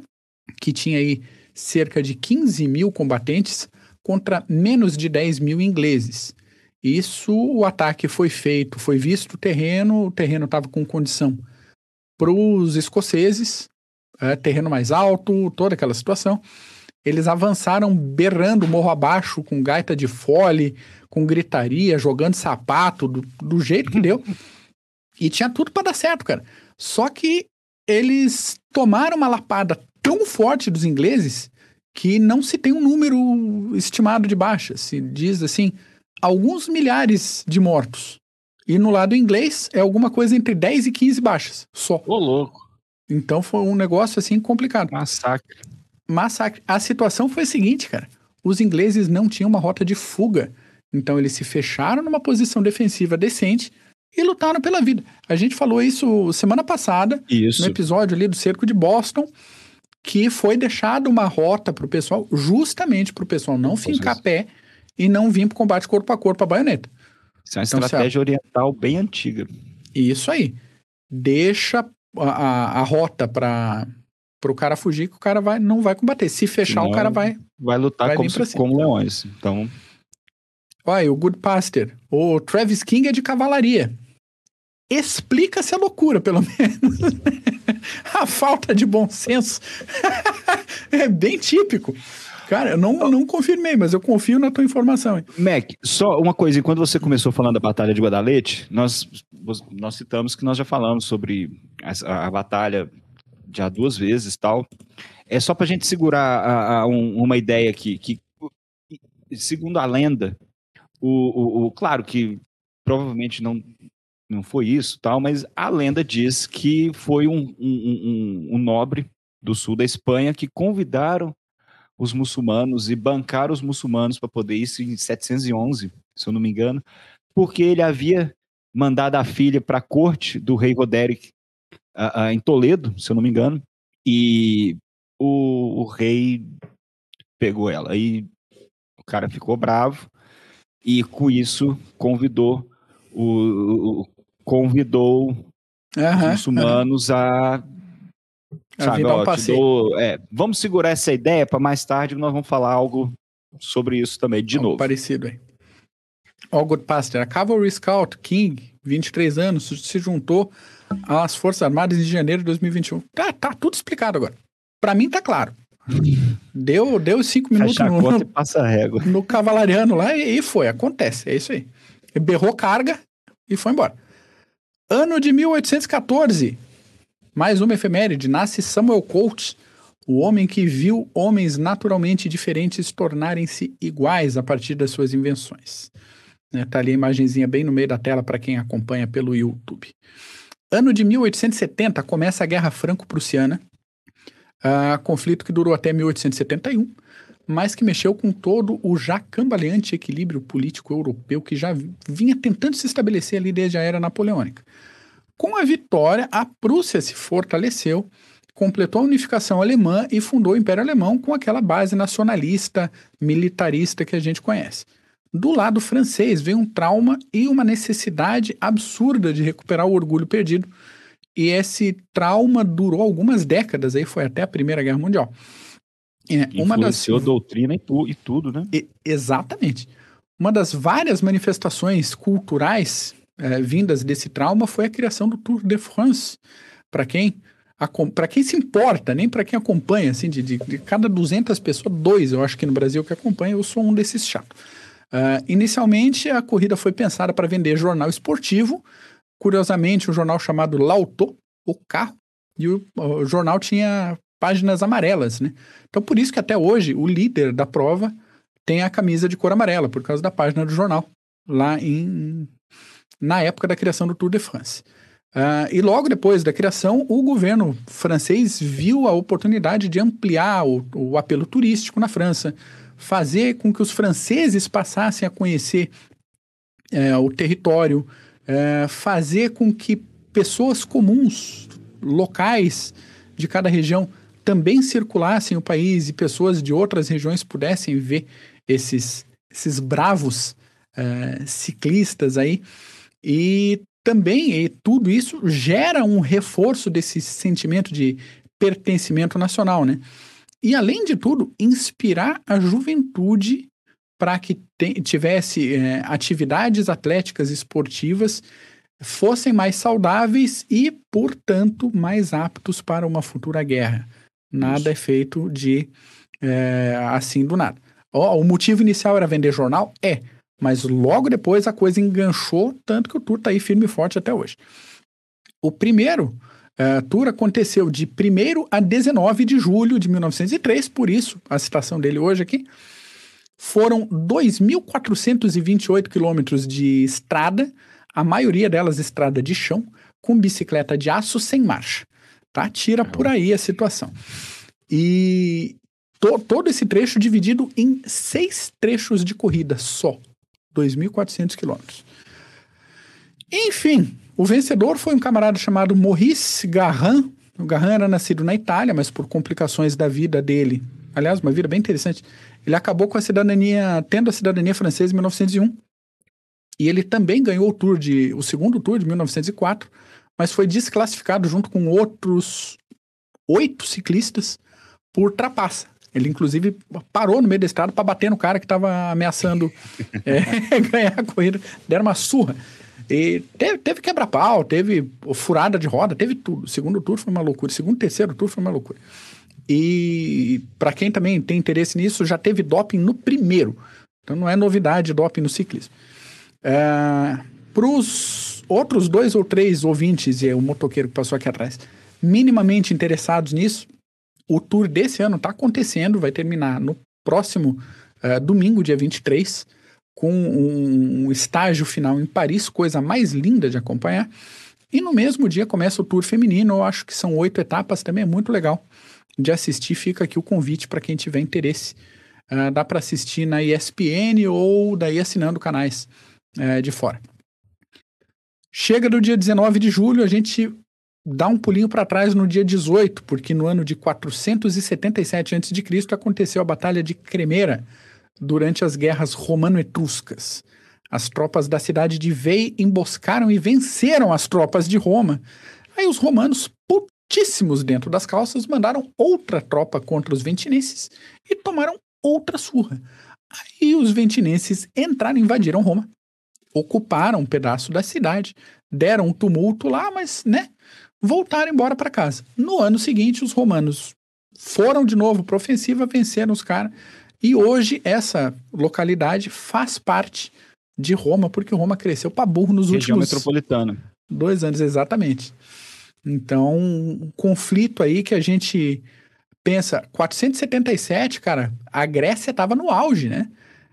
que tinha aí cerca de 15 mil combatentes, contra menos de 10 mil ingleses. Isso, o ataque foi feito, foi visto o terreno, o terreno estava com condição para os escoceses, é, terreno mais alto, toda aquela situação. Eles avançaram berrando morro abaixo, com gaita de fole, com gritaria, jogando sapato, do, do jeito que deu. E tinha tudo para dar certo, cara. Só que eles tomaram uma lapada tão forte dos ingleses que não se tem um número estimado de baixas. Se diz assim, alguns milhares de mortos. E no lado inglês é alguma coisa entre 10 e 15 baixas, só. Ô, louco. Então foi um negócio assim complicado. Massacre. Massacre. A situação foi a seguinte, cara. Os ingleses não tinham uma rota de fuga. Então eles se fecharam numa posição defensiva decente e lutaram pela vida. A gente falou isso semana passada, isso. no episódio ali do cerco de Boston, que foi deixado uma rota para o pessoal, justamente para o pessoal não fincar a pé e não vir para o combate corpo a corpo a baioneta. Isso é uma então, estratégia oriental bem antiga. Isso aí. Deixa a, a, a rota para o cara fugir que o cara vai, não vai combater. Se fechar, o cara vai. Vai lutar vai como, se, como leões. Então. Olha, o Good Pastor. O Travis King é de cavalaria. Explica-se a loucura, pelo menos. a falta de bom senso é bem típico. Cara, eu não, não confirmei, mas eu confio na tua informação. Mac, só uma coisa, quando você começou falando da Batalha de Guadalete, nós, nós citamos que nós já falamos sobre a, a batalha já duas vezes tal. É só para a gente segurar a, a um, uma ideia aqui, que segundo a lenda, o, o, o, claro que provavelmente não, não foi isso, tal, mas a lenda diz que foi um, um, um nobre do sul da Espanha que convidaram os muçulmanos e bancar os muçulmanos para poder isso em 711, se eu não me engano, porque ele havia mandado a filha para a corte do rei Roderick uh, uh, em Toledo, se eu não me engano, e o, o rei pegou ela. E o cara ficou bravo e com isso convidou o, o convidou uhum, os muçulmanos uhum. a Sabe, ó, dou, é, vamos segurar essa ideia para mais tarde nós vamos falar algo sobre isso também, de algo novo. Parecido aí. All Good Pastor. A Cavalry Scout King, 23 anos, se juntou às Forças Armadas em janeiro de 2021. Tá, tá tudo explicado agora. Para mim tá claro. Deu, deu cinco minutos no, no, no cavalariano lá e, e foi. Acontece, é isso aí. Berrou carga e foi embora. Ano de 1814, mais uma efeméride, nasce Samuel Colt, o homem que viu homens naturalmente diferentes tornarem-se iguais a partir das suas invenções. Está tá ali a imagenzinha bem no meio da tela para quem acompanha pelo YouTube. Ano de 1870 começa a Guerra Franco-Prussiana, uh, conflito que durou até 1871, mas que mexeu com todo o já cambaleante equilíbrio político europeu que já vinha tentando se estabelecer ali desde a era napoleônica. Com a vitória, a Prússia se fortaleceu, completou a unificação alemã e fundou o Império Alemão com aquela base nacionalista, militarista que a gente conhece. Do lado francês veio um trauma e uma necessidade absurda de recuperar o orgulho perdido. E esse trauma durou algumas décadas, aí foi até a Primeira Guerra Mundial. É, uma das... doutrina e, tu, e tudo, né? E, exatamente. Uma das várias manifestações culturais é, vindas desse trauma foi a criação do Tour de France. Para quem para quem se importa, nem para quem acompanha, assim, de, de, de, cada 200 pessoas, dois eu acho que no Brasil que acompanha, eu sou um desses chatos. Uh, inicialmente, a corrida foi pensada para vender jornal esportivo, curiosamente, um jornal chamado Lauto, o carro, e o, o, jornal tinha páginas amarelas, né? Então, por isso que até hoje o líder da prova tem a camisa de cor amarela, por causa da página do jornal, lá em, na época da criação do Tour de France. Uh, e logo depois da criação, o governo francês viu a oportunidade de ampliar o, o, apelo turístico na França, fazer com que os franceses passassem a conhecer é, o território, é, fazer com que pessoas comuns, locais de cada região, também circulassem o país e pessoas de outras regiões pudessem ver esses, esses bravos é, ciclistas aí. E também e tudo isso gera um reforço desse sentimento de pertencimento nacional, né? E além de tudo, inspirar a juventude para que te, tivesse é, atividades atléticas esportivas fossem mais saudáveis e, portanto, mais aptos para uma futura guerra. Nada Isso. é feito de é, assim do nada. o motivo inicial era vender jornal? É. Mas logo depois a coisa enganchou, tanto que o tour está aí firme e forte até hoje. O primeiro uh, tour aconteceu de 1 a 19 de julho de 1903, por isso a citação dele hoje aqui. Foram 2.428 quilômetros de estrada, a maioria delas estrada de chão, com bicicleta de aço sem marcha. Tá? Tira por aí a situação. E to, todo esse trecho dividido em seis trechos de corrida só. 2.400 quilômetros. Enfim, o vencedor foi um camarada chamado Maurice Garran. O Garran era nascido na Itália, mas por complicações da vida dele, aliás, uma vida bem interessante, ele acabou com a cidadania, tendo a cidadania francesa em 1901. E ele também ganhou o tour de, o segundo tour de 1904, mas foi desclassificado junto com outros oito ciclistas por trapaça. Ele, inclusive, parou no meio da estrada para bater no cara que estava ameaçando é, ganhar a corrida. Deram uma surra. E teve, teve quebra-pau, teve furada de roda, teve tudo. O segundo tour foi uma loucura. O segundo terceiro tour foi uma loucura. E para quem também tem interesse nisso, já teve doping no primeiro. Então não é novidade doping no ciclismo. É, para os outros dois ou três ouvintes, e é o motoqueiro que passou aqui atrás, minimamente interessados nisso, o tour desse ano está acontecendo, vai terminar no próximo uh, domingo, dia 23 com um, um estágio final em Paris, coisa mais linda de acompanhar. E no mesmo dia começa o Tour Feminino, eu acho que são oito etapas, também é muito legal de assistir. Fica aqui o convite para quem tiver interesse. Uh, dá para assistir na ESPN ou daí assinando canais uh, de fora. Chega do dia 19 de julho, a gente dá um pulinho para trás no dia 18, porque no ano de 477 a.C. aconteceu a Batalha de Cremera, durante as guerras romano-etruscas. As tropas da cidade de Vei emboscaram e venceram as tropas de Roma. Aí os romanos, putíssimos dentro das calças, mandaram outra tropa contra os ventinenses e tomaram outra surra. Aí os ventinenses entraram e invadiram Roma, ocuparam um pedaço da cidade, deram um tumulto lá, mas, né, voltaram embora para casa. No ano seguinte, os romanos foram de novo para ofensiva, venceram os caras e hoje essa localidade faz parte de Roma, porque Roma cresceu para burro nos Região últimos metropolitana. dois anos, exatamente. Então, um conflito aí que a gente pensa, 477, cara, a Grécia estava no auge, né?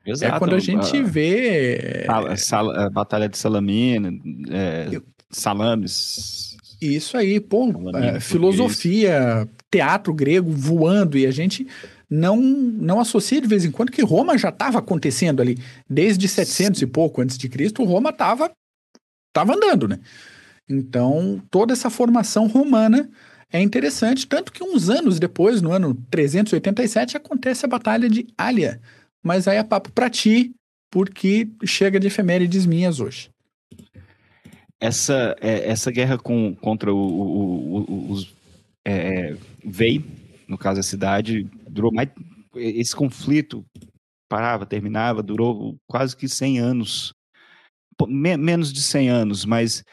Exato. É quando a gente vê... A, a, a Batalha de Salamina, é, Eu... Salames... Isso aí, pô, é, filosofia, teatro grego voando, e a gente não não associa de vez em quando que Roma já estava acontecendo ali. Desde 700 Sim. e pouco antes de Cristo, Roma estava tava andando, né? Então, toda essa formação romana é interessante, tanto que uns anos depois, no ano 387, acontece a Batalha de Alia. Mas aí é papo para ti, porque chega de efemérides minhas hoje. Essa, é, essa guerra com, contra o, o, o, os é, Vei, no caso a cidade, durou mais. Esse conflito parava, terminava, durou quase que 100 anos. menos de 100 anos, mas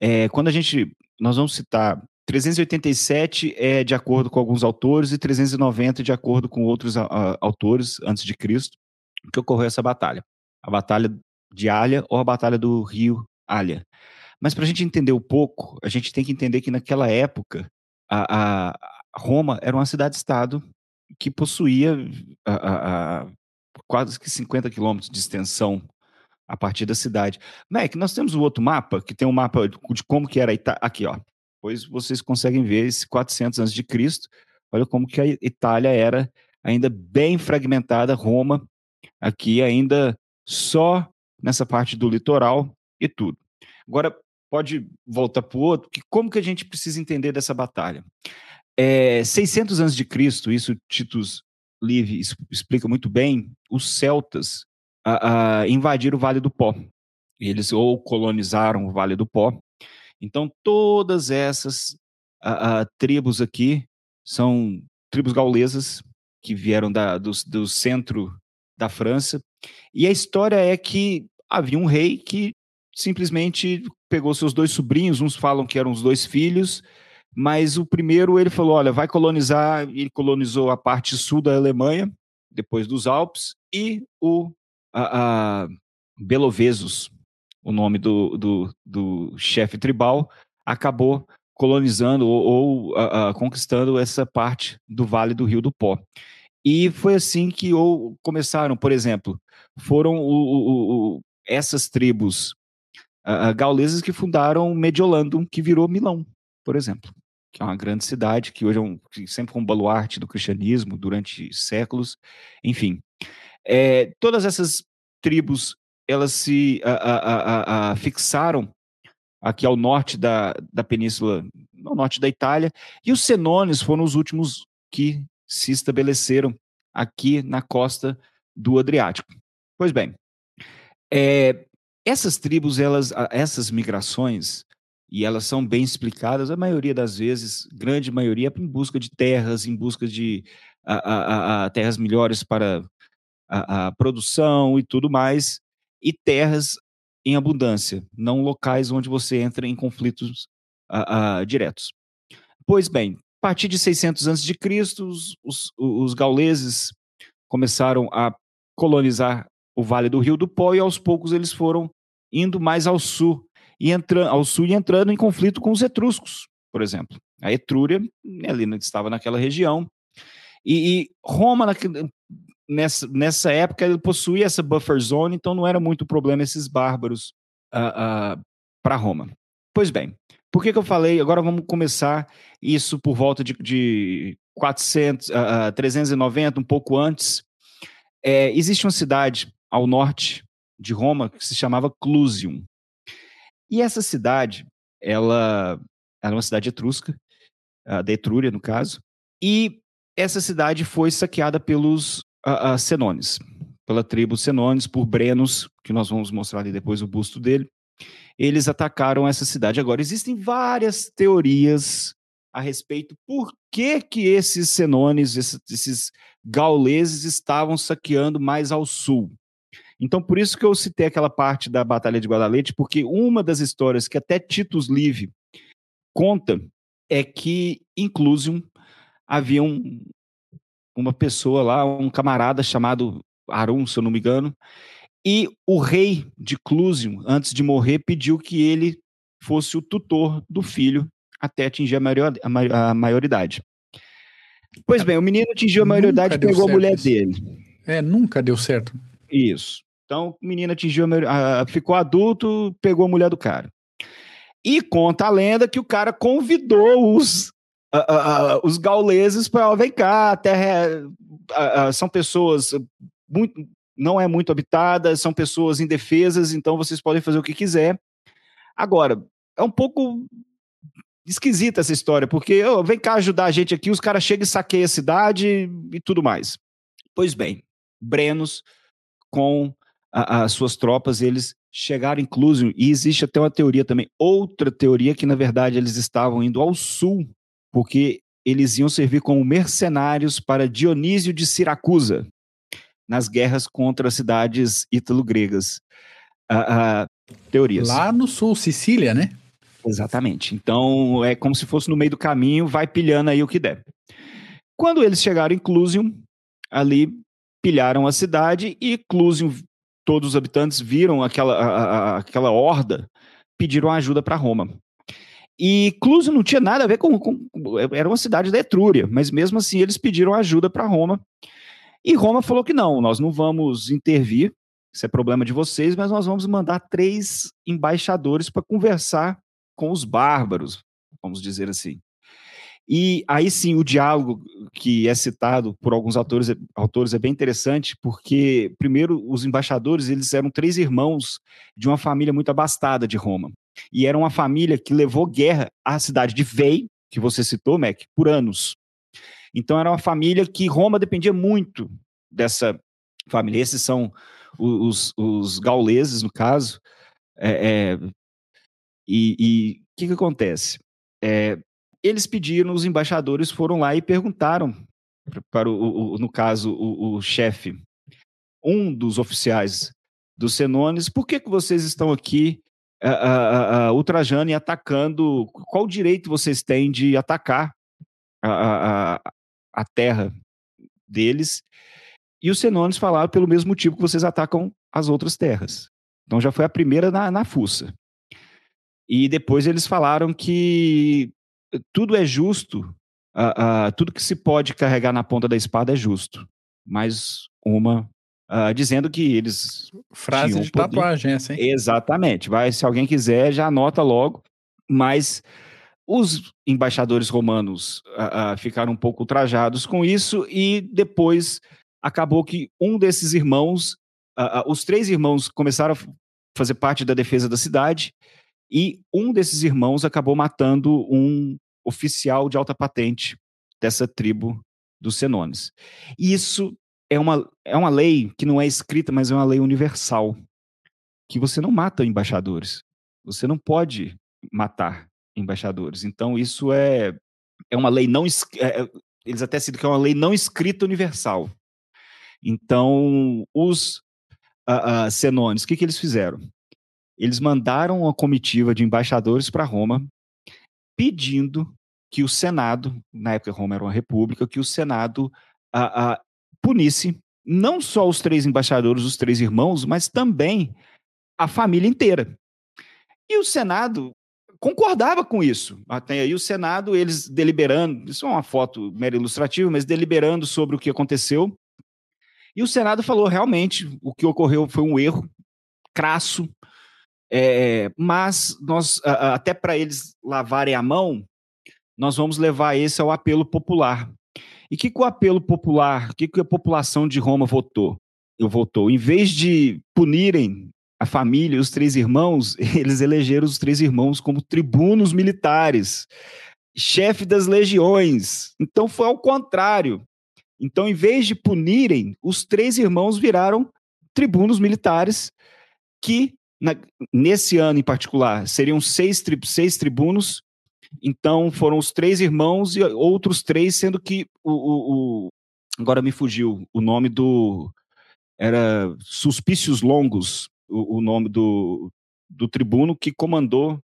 é, quando a gente. Nós vamos citar 387 é de acordo com alguns autores e 390 de acordo com outros a, a, autores antes de Cristo que ocorreu essa batalha. A batalha de Alha ou a batalha do rio Alha. Mas para a gente entender um pouco, a gente tem que entender que naquela época a, a Roma era uma cidade-estado que possuía a, a, quase que 50 quilômetros de extensão a partir da cidade. Mac, nós temos o outro mapa, que tem um mapa de como que era Itália. Aqui, ó. Pois vocês conseguem ver esse 400 antes de Cristo. Olha como que a Itália era ainda bem fragmentada, Roma aqui ainda só nessa parte do litoral e tudo. Agora, pode voltar para o outro, que como que a gente precisa entender dessa batalha? É, 600 anos de Cristo, isso Titus Livre explica muito bem, os celtas a, a, invadiram o Vale do Pó. Eles ou colonizaram o Vale do Pó. Então, todas essas a, tribos aqui são tribos gaulesas que vieram da, do, do centro da França. E a história é que havia um rei que simplesmente pegou seus dois sobrinhos, uns falam que eram os dois filhos, mas o primeiro ele falou: olha, vai colonizar, ele colonizou a parte sul da Alemanha, depois dos Alpes, e o a, a Belovesos, o nome do, do, do chefe tribal, acabou colonizando ou, ou a, a, conquistando essa parte do Vale do Rio do Pó. E foi assim que ou, começaram, por exemplo, foram o, o, o, essas tribos uh, gaulesas que fundaram Mediolandum, que virou Milão, por exemplo, que é uma grande cidade, que hoje é um, que sempre foi um baluarte do cristianismo durante séculos. Enfim, é, todas essas tribos elas se uh, fixaram aqui ao norte da, da península, ao norte da Itália, e os senones foram os últimos que se estabeleceram aqui na costa do Adriático. Pois bem, é, essas tribos, elas, essas migrações, e elas são bem explicadas, a maioria das vezes, grande maioria, em busca de terras, em busca de a, a, a, terras melhores para a, produção e tudo mais, e terras em abundância, não locais onde você entra em conflitos diretos. Pois bem, a partir de 600 a.C., os, os, os gauleses começaram a colonizar o Vale do Rio do Pó e aos poucos eles foram indo mais ao sul e entrando ao sul e entrando em conflito com os etruscos, por exemplo. A Etrúria ali estava naquela região e, e Roma nessa, nessa época ele possuía essa buffer zone, então não era muito problema esses bárbaros uh, ah, uh, ah, para Roma. Pois bem, por que, que eu falei? Agora vamos começar isso por volta de, de 400, uh, 390, um pouco antes. É, existe uma cidade ao norte de Roma que se chamava Clusium. E essa cidade, ela era uma cidade etrusca, da Etrúria, no caso, e essa cidade foi saqueada pelos Senones, pela tribo Senones, por Brenos, que nós vamos mostrar ali depois o busto dele eles atacaram essa cidade. Agora, existem várias teorias a respeito por que, que esses senones, esses gauleses estavam saqueando mais ao sul. Então, por isso que eu citei aquela parte da Batalha de Guadalete, porque uma das histórias que até Titus Live conta é que, inclusive, havia um, uma pessoa lá, um camarada chamado Arum, se eu não me engano, e o rei de Clusium, antes de morrer, pediu que ele fosse o tutor do filho até atingir a, maior, a maioridade. Pois bem, o menino atingiu a maioridade e pegou a mulher isso. dele. É, nunca deu certo. Isso. Então, o menino atingiu a, a, ficou adulto, pegou a mulher do cara. E conta a lenda que o cara convidou os, os gauleses para vem cá, a terra é, são pessoas muito não é muito habitada, são pessoas indefesas, então vocês podem fazer o que quiser. Agora, é um pouco esquisita essa história, porque oh, vem cá ajudar a gente aqui, os caras chegam e saqueiam a cidade e tudo mais. Pois bem, Brenos, com a, as suas tropas, eles chegaram incluso, e existe até uma teoria também, outra teoria que na verdade eles estavam indo ao sul, porque eles iam servir como mercenários para Dionísio de Siracusa, nas guerras contra as cidades ítalo-gregas. Uh, uh, teorias. Lá no sul, Sicília, né? Exatamente. Então é como se fosse no meio do caminho, vai pilhando aí o que der. Quando eles chegaram em Clusium, ali pilharam a cidade e Clusium, todos os habitantes viram aquela, a, a, aquela horda, pediram ajuda para Roma. E Clusium não tinha nada a ver com, com, Era uma cidade da Etrúria, mas mesmo assim eles pediram ajuda para Roma. E Roma falou que não, nós não vamos intervir, isso é problema de vocês, mas nós vamos mandar três embaixadores para conversar com os bárbaros, vamos dizer assim. E aí sim, o diálogo que é citado por alguns autores, autores é bem interessante, porque, primeiro, os embaixadores eles eram três irmãos de uma família muito abastada de Roma. E era uma família que levou guerra à cidade de Vei, que você citou, Mac, por anos. Então era uma família que Roma dependia muito dessa família. Esses são os, os gauleses, no caso. É, é, e o que, que acontece? É, eles pediram, os embaixadores foram lá e perguntaram para o, o no caso, o, o chefe, um dos oficiais dos Senones, por que, que vocês estão aqui uh, uh, ultrajando e atacando. Qual direito vocês têm de atacar a, a, a terra deles? E os Senones falaram pelo mesmo motivo que vocês atacam as outras terras. Então já foi a primeira na, na fuça. E depois eles falaram que tudo é justo, uh, uh, tudo que se pode carregar na ponta da espada é justo. Mais uma uh, dizendo que eles. Frase de poder... tatuagem, hein? Exatamente. Vai, se alguém quiser, já anota logo. Mas os embaixadores romanos ficaram um pouco ultrajados com isso e depois acabou que um desses irmãos, os três irmãos começaram a fazer parte da defesa da cidade e um desses irmãos acabou matando um oficial de alta patente dessa tribo dos Senones. Isso é uma, é uma lei que não é escrita, mas é uma lei universal, que você não mata embaixadores. Você não pode matar embaixadores. Então, isso é, é uma lei não. É, é, eles até citam que é uma lei não escrita universal. Então, os uh, uh, Senones, o que, que eles fizeram? Eles mandaram uma comitiva de embaixadores para Roma pedindo que o Senado, na época Roma era uma república, que o Senado a, a, punisse não só os três embaixadores, os três irmãos, mas também a família inteira. E o Senado concordava com isso. Até aí o Senado, eles deliberando, isso é uma foto mera ilustrativa, mas deliberando sobre o que aconteceu. E o Senado falou realmente o que ocorreu foi um erro crasso, é, mas nós, até para eles lavarem a mão, nós vamos levar esse ao apelo popular. E o que, que o apelo popular, o que, que a população de Roma votou? Eu votou. Em vez de punirem a família, os três irmãos, eles elegeram os três irmãos como tribunos militares, chefe das legiões. Então foi ao contrário. Então, em vez de punirem, os três irmãos viraram tribunos militares que na, nesse ano em particular, seriam seis, tri, seis tribunos, então foram os três irmãos e outros três, sendo que o, o, o agora me fugiu o nome do era Suspícios Longos, o, o nome do, do tribuno que comandou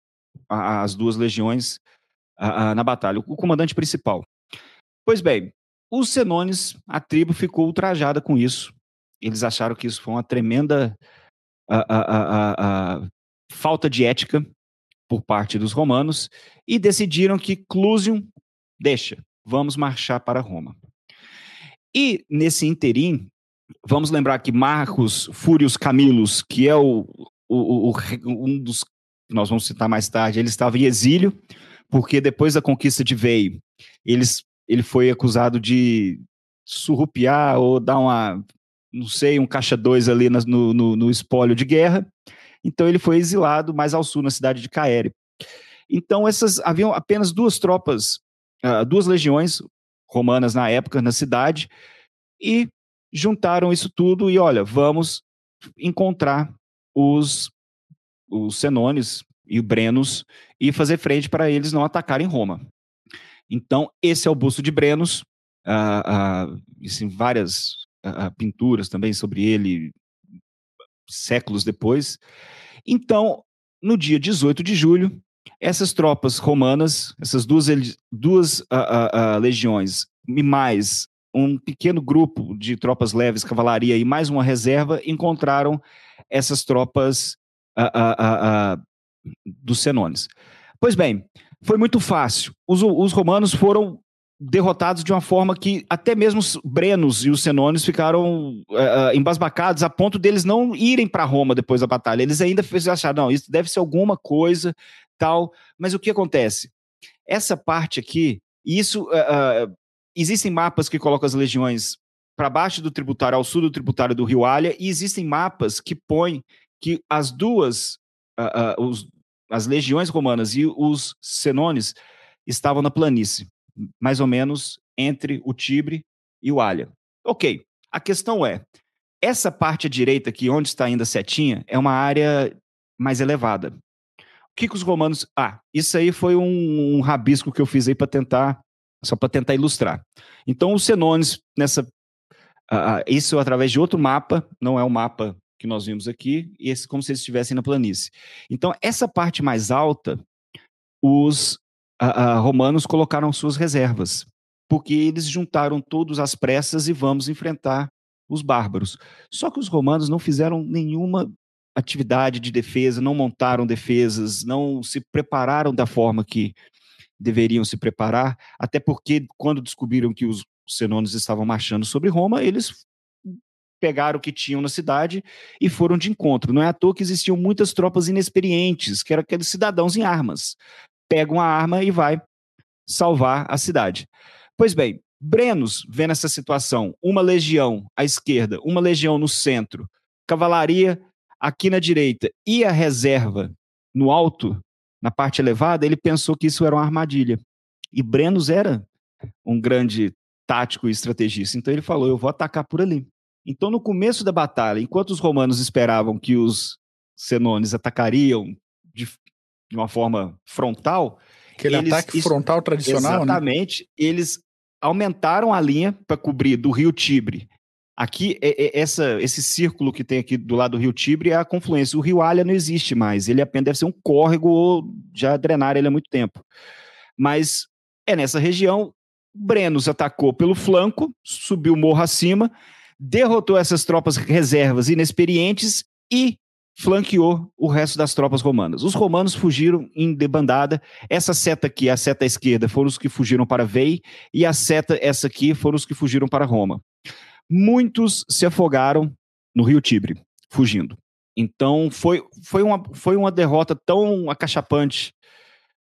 a, as duas legiões a, a, na batalha, o comandante principal. Pois bem, os Senones, a tribo ficou ultrajada com isso. Eles acharam que isso foi uma tremenda a, a, a, falta de ética por parte dos romanos e decidiram que Clusium deixa, vamos marchar para Roma. E nesse interim, vamos lembrar que Marcos Fúrios Camilus, que é o, o, o, um dos nós vamos citar mais tarde, ele estava em exílio, porque depois da conquista de Veio, eles, ele foi acusado de surrupiar ou dar uma não sei, um caixa dois ali no, no, no espólio de guerra. Então ele foi exilado mais ao sul, na cidade de Caere. Então essas haviam apenas duas tropas, uh, duas legiões romanas na época na cidade e juntaram isso tudo e olha, vamos encontrar os os Senones e o Brenos e fazer frente para eles não atacarem Roma. Então esse é o busto de Brenos, uh, uh, em várias uh, pinturas também sobre ele séculos depois. Então, no dia 18 de julho, essas tropas romanas, essas duas, duas uh, uh, legiões e mais um pequeno grupo de tropas leves, cavalaria e mais uma reserva encontraram essas tropas dos Senones. Pois bem, foi muito fácil. Os, os romanos foram derrotados de uma forma que até mesmo os Brenos e os Senones ficaram uh, embasbacados a ponto deles não irem para Roma depois da batalha. Eles ainda acharam, não, isso deve ser alguma coisa, tal. Mas o que acontece? Essa parte aqui, isso, uh, uh, existem mapas que colocam as legiões para baixo do tributário, ao sul do tributário do Rio Alha, e existem mapas que põem que as duas, os, as legiões romanas e os Senones estavam na planície mais ou menos entre o Tibre e o Alha. Ok, a questão é, essa parte à direita aqui, onde está ainda a setinha, é uma área mais elevada. O que, que os romanos... Ah, isso aí foi um, um rabisco que eu fiz aí para tentar, só para tentar ilustrar. Então, os Senones, nessa... Uh, isso através de outro mapa, não é um mapa que nós vimos aqui, e esse como se eles estivessem na planície. Então, essa parte mais alta, os romanos colocaram suas reservas, porque eles juntaram todos às pressas e vamos enfrentar os bárbaros. Só que os romanos não fizeram nenhuma atividade de defesa, não montaram defesas, não se prepararam da forma que deveriam se preparar, até porque quando descobriram que os senones estavam marchando sobre Roma, eles pegaram o que tinham na cidade e foram de encontro. Não é à toa que existiam muitas tropas inexperientes, que eram aqueles cidadãos em armas. Pegam a arma e vai salvar a cidade. Pois bem, Brenos, vendo essa situação, uma legião à esquerda, uma legião no centro, cavalaria aqui na direita e a reserva no alto, na parte elevada, ele pensou que isso era uma armadilha. E Brenos era um grande tático e estrategista. Então ele falou: eu vou atacar por ali. Então, no começo da batalha, enquanto os romanos esperavam que os senones atacariam de, de uma forma frontal. Aquele eles, ataque isso, frontal tradicional, né? Exatamente. Né? Eles aumentaram a linha para cobrir do rio Tibre. Aqui, é, é, essa, esse círculo que tem aqui do lado do rio Tibre é a confluência. O rio Alha não existe mais. Ele apenas deve ser um córrego ou já drenaram ele há muito tempo. Mas é nessa região. Brenos atacou pelo flanco, subiu o morro acima, derrotou essas tropas reservas inexperientes e flanqueou o resto das tropas romanas. Os romanos fugiram em debandada. Essa seta aqui, a seta esquerda, foram os que fugiram para Vei, e a seta, essa aqui, foram os que fugiram para Roma. Muitos se afogaram no rio Tibre, fugindo. Então, foi, foi, uma, foi uma derrota tão acachapante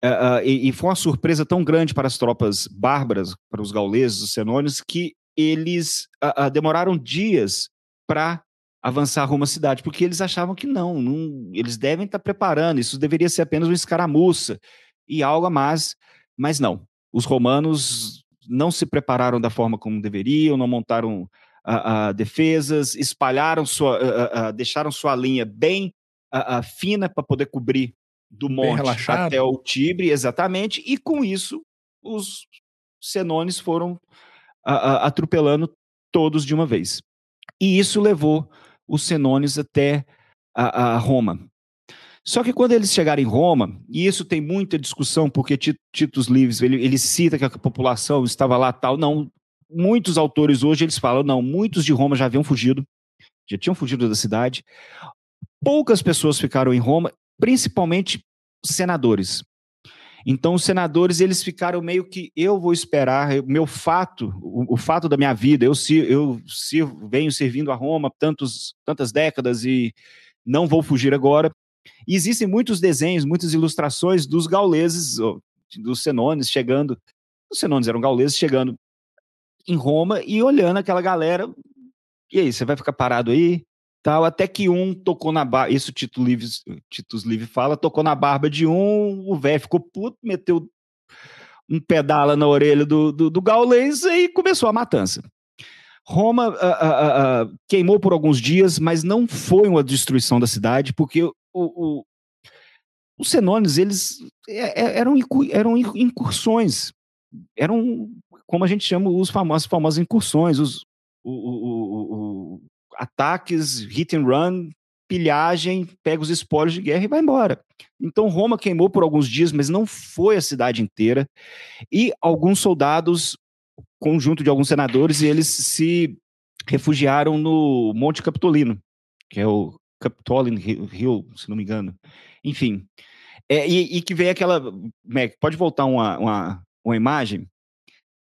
uh, uh, e, e, foi uma surpresa tão grande para as tropas bárbaras, para os gauleses, os senônios, que eles uh, demoraram dias para avançar rumo à cidade, porque eles achavam que não, não, eles devem estar preparando, isso deveria ser apenas uma escaramuça e algo a mais, mas não. Os romanos não se prepararam da forma como deveriam, não montaram uh, uh, defesas, espalharam sua, uh, deixaram sua linha bem fina para poder cobrir do monte até o Tibre, exatamente, e com isso os senones foram atropelando todos de uma vez. E isso levou os senones até a, a Roma. Só que quando eles chegaram em Roma, e isso tem muita discussão, porque Titus Lives, ele, ele cita que a população estava lá tal, não, muitos autores hoje eles falam, não, muitos de Roma já haviam fugido, já tinham fugido da cidade, poucas pessoas ficaram em Roma, principalmente senadores. Então, os senadores, eles ficaram meio que, eu vou esperar, meu fato, o, o fato da minha vida, eu, eu sirvo, venho servindo a Roma tantos, tantas décadas e não vou fugir agora. E existem muitos desenhos, muitas ilustrações dos gauleses, dos senones chegando, os senones eram gauleses chegando em Roma e olhando aquela galera, e aí, você vai ficar parado aí? Tal, até que um tocou na barba, isso o Tito Titus Livre fala, tocou na barba de um, o velho ficou puto, meteu um pedala na orelha do, do, do gaulês e começou a matança. Roma uh, uh, uh, queimou por alguns dias, mas não foi uma destruição da cidade, porque o, o, os senones, eles é, é, eram, eram incursões, eram, como a gente chama, os famosos, famosas incursões, os, o, ataques, hit and run, pilhagem, pega os espólios de guerra e vai embora. Então Roma queimou por alguns dias, mas não foi a cidade inteira. E alguns soldados, conjunto de alguns senadores, eles se refugiaram no Monte Capitolino, que é o Capitolin Hill, se não me engano. Enfim, é, e, e, que vem aquela. Mac, pode voltar uma, uma, uma imagem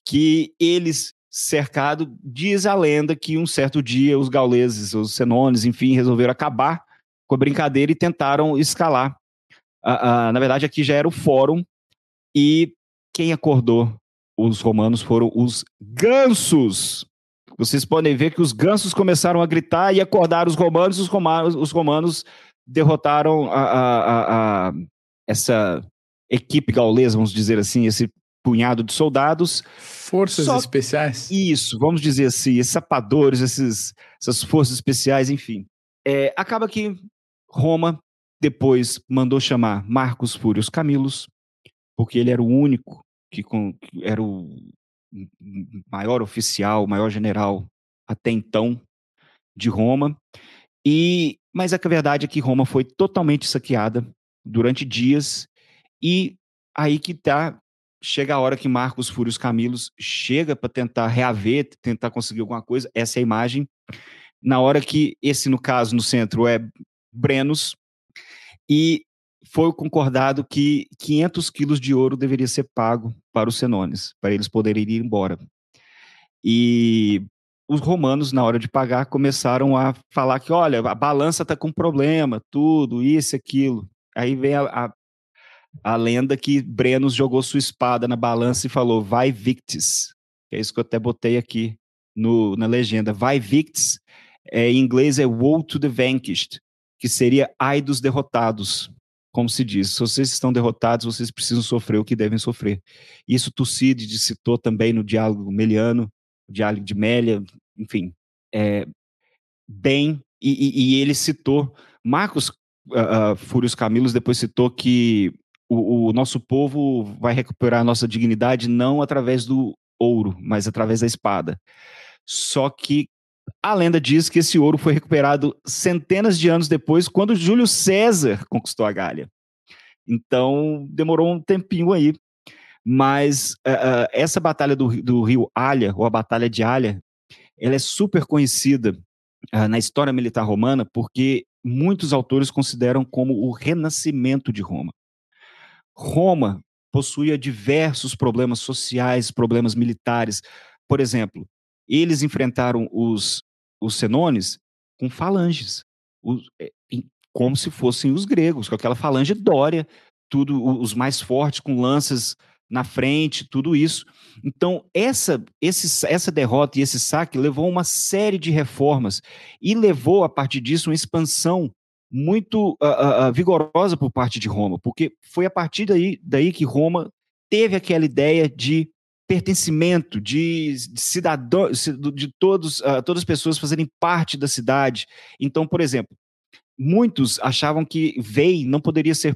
que eles cercado. Diz a lenda que um certo dia os gauleses, os senones, enfim, resolveram acabar com a brincadeira e tentaram escalar. Uh, uh, na verdade, aqui já era o fórum e quem acordou os romanos foram os gansos. Vocês podem ver que os gansos começaram a gritar e acordar os romanos. Os romanos, os romanos derrotaram a, a, a, essa equipe gaulesa, vamos dizer assim, esse punhado de soldados. Forças Só... especiais? Isso, vamos dizer assim, esses sapadores, esses, essas forças especiais, enfim. É, acaba que Roma depois mandou chamar Marcos Fúrios Camilos, porque ele era o único que, com, que era o maior oficial, maior general até então de Roma. E, mas a verdade é que Roma foi totalmente saqueada durante dias e aí que tá chega a hora que Marcos Fúrios Camilos chega para tentar reaver, tentar conseguir alguma coisa. Essa é a imagem. Na hora que esse, no caso, no centro é Brenos, e foi concordado que 500 quilos de ouro deveria ser pago para os senones, para eles poderem ir embora. E os romanos, na hora de pagar, começaram a falar que, olha, a balança está com problema, tudo, isso, aquilo. Aí vem a, a, a, lenda que Brenos jogou sua espada na balança e falou, vai victis. É isso que eu até botei aqui no, na legenda. Vai victis, é, em inglês é woe to the vanquished, que seria ai dos derrotados como se diz, se vocês estão derrotados, vocês precisam sofrer o que devem sofrer. Isso Tucídides citou também no diálogo meliano, diálogo de Mélia, enfim, é, bem, e, e, e, ele citou, Marcos uh, uh, Fúrios Camilos depois citou que o, o nosso povo vai recuperar a nossa dignidade não através do ouro, mas através da espada. Só que a lenda diz que esse ouro foi recuperado centenas de anos depois, quando Júlio César conquistou a Gália. Então, demorou um tempinho aí. Mas uh, uh, essa batalha do, do, rio Alha, ou a Batalha de Alha, ela é super conhecida uh, na história militar romana, porque muitos autores consideram como o renascimento de Roma. Roma possuía diversos problemas sociais, problemas militares. Por exemplo, eles enfrentaram os, os senones com falanges, os, é, como se fossem os gregos, com aquela falange dória, tudo os mais fortes com lanças na frente, tudo isso. Então, essa, esse, essa derrota e esse saque levou a uma série de reformas e levou, a partir disso, uma expansão muito uh, uh, vigorosa por parte de Roma, porque foi a partir daí, daí que Roma teve aquela ideia de pertencimento, de, de cidadão, de todos, uh, todas as pessoas fazerem parte da cidade. Então, por exemplo, muitos achavam que VEI não poderia ser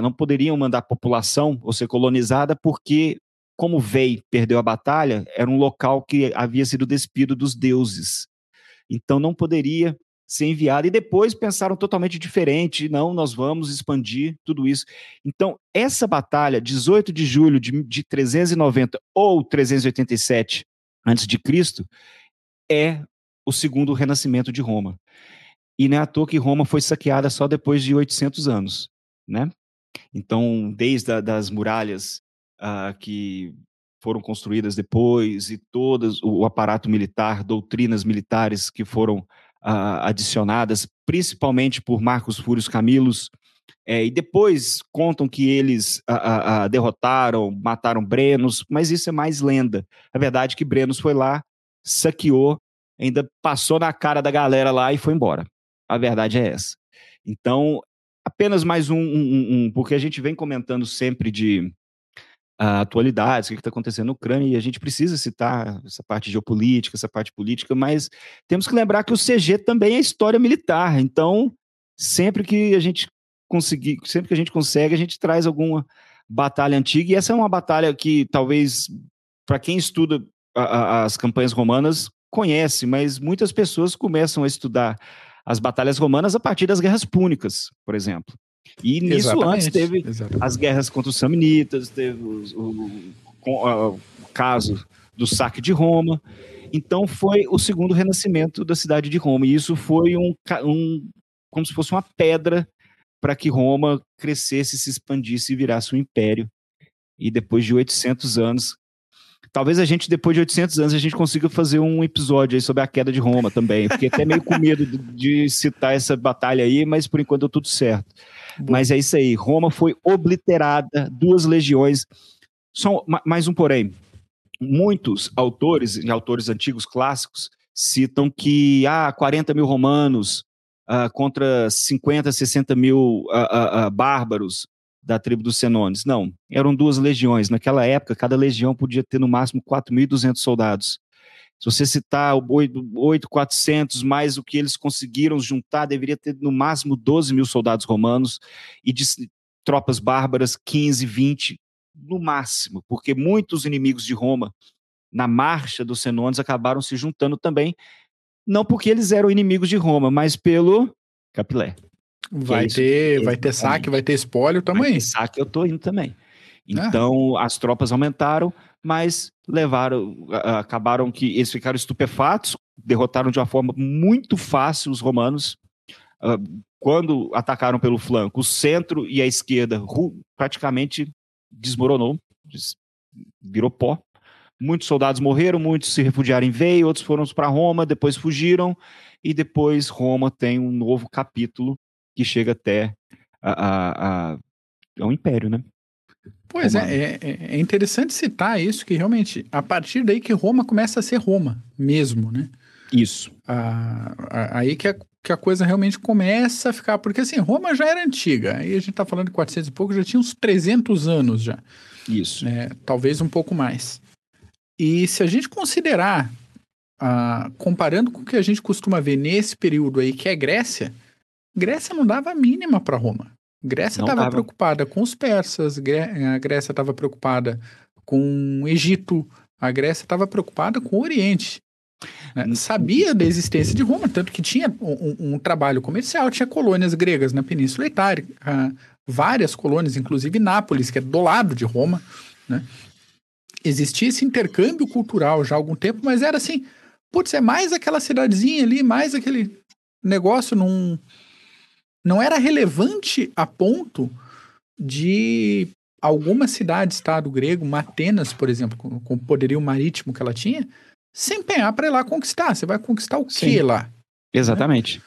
não poderiam mandar população ou ser colonizada porque como VEI perdeu a batalha, era um local que havia sido despido dos deuses. Então não poderia ser enviado. E depois pensaram totalmente diferente. Não, nós vamos expandir tudo isso. Então, essa batalha, 18 de julho de, de 390 ou 387 antes de Cristo, é o segundo renascimento de Roma. E não é à toa que Roma foi saqueada só depois de 800 anos, né? Então, desde a, das muralhas uh, que foram construídas depois e todas o, o aparato militar, doutrinas militares que foram uh, adicionadas, principalmente por Marcos Fúrios Camilos, é, e depois contam que eles uh, derrotaram, mataram Brenos, mas isso é mais lenda. A verdade é que Brenos foi lá, saqueou, ainda passou na cara da galera lá e foi embora. A verdade é essa. Então, apenas mais um, um, um porque a gente vem comentando sempre de uh, atualidades, o que está acontecendo na Ucrânia, e a gente precisa citar essa parte geopolítica, essa parte política, mas temos que lembrar que o CG também é história militar, então sempre que a gente conseguir, sempre que a gente consegue, a gente traz alguma batalha antiga, e essa é uma batalha que talvez, para quem estuda a, a, as campanhas romanas, conhece, mas muitas pessoas começam a estudar as batalhas romanas a partir das guerras púnicas, por exemplo. E nisso Exatamente. antes teve Exatamente. as guerras contra os samnitas, teve o, o, o, caso do saque de Roma. Então foi o segundo renascimento da cidade de Roma. E isso foi um, um como se fosse uma pedra para que Roma crescesse, se expandisse e virasse um império. E depois de 800 anos, talvez a gente, depois de 800 anos, a gente consiga fazer um episódio aí sobre a queda de Roma também. Fiquei até meio com medo de, de citar essa batalha aí, mas por enquanto deu tudo certo. Mas é isso aí. Roma foi obliterada, duas legiões. Só mais um porém. Muitos autores, autores antigos clássicos, citam que ah, 40 mil romanos uh, contra 50, 60 mil uh, uh, bárbaros da tribo dos Senones. Não, eram duas legiões. Naquela época, cada legião podia ter no máximo 4.200 soldados. Se você citar 8,400 mais o que eles conseguiram juntar, deveria ter no máximo 12 mil soldados romanos e de tropas bárbaras 15, 20 no máximo, porque muitos inimigos de Roma na marcha dos Senones acabaram se juntando também não porque eles eram inimigos de Roma, mas pelo Capilé. Vai é ter, vai ter saque, vai ter espólio também. Saque, eu tô indo também. Ah. Então, ah. as tropas aumentaram, mas levaram, acabaram que eles ficaram estupefatos, derrotaram de uma forma muito fácil os romanos. Ah, quando atacaram pelo flanco, o centro e a esquerda praticamente desmoronou, virou pó. Muitos soldados morreram, muitos se refugiaram em Veio, outros foram para Roma, depois fugiram, e depois Roma tem um novo capítulo que chega até a, a, a, ao Império, né? Pois é, é, é, interessante citar isso, que realmente, a partir daí que Roma começa a ser Roma mesmo, né? Isso. aí que a, que a coisa realmente começa a ficar, porque assim, Roma já era antiga, aí a gente tá falando de 400 e pouco, já tinha uns 300 anos já. Isso. Né? Talvez um pouco mais. E se a gente considerar, comparando com o que a gente costuma ver nesse período aí, que é Grécia, Grécia não dava a mínima para Roma. Grécia estava preocupada com os persas, a Grécia estava preocupada com o Egito, a Grécia estava preocupada com o Oriente. Né? Sabia da existência de Roma, tanto que tinha um, um, trabalho comercial, tinha colônias gregas na Península Itália, várias colônias, inclusive Nápoles, que é do lado de Roma. Né? Existia esse intercâmbio cultural já há algum tempo, mas era assim, putz, é mais aquela cidadezinha ali, mais aquele negócio num não era relevante a ponto de alguma cidade-estado grego, Atenas, por exemplo, com, com, o poderio marítimo que ela tinha, se empenhar para ir lá conquistar. Você vai conquistar o quê lá? Exatamente. Né?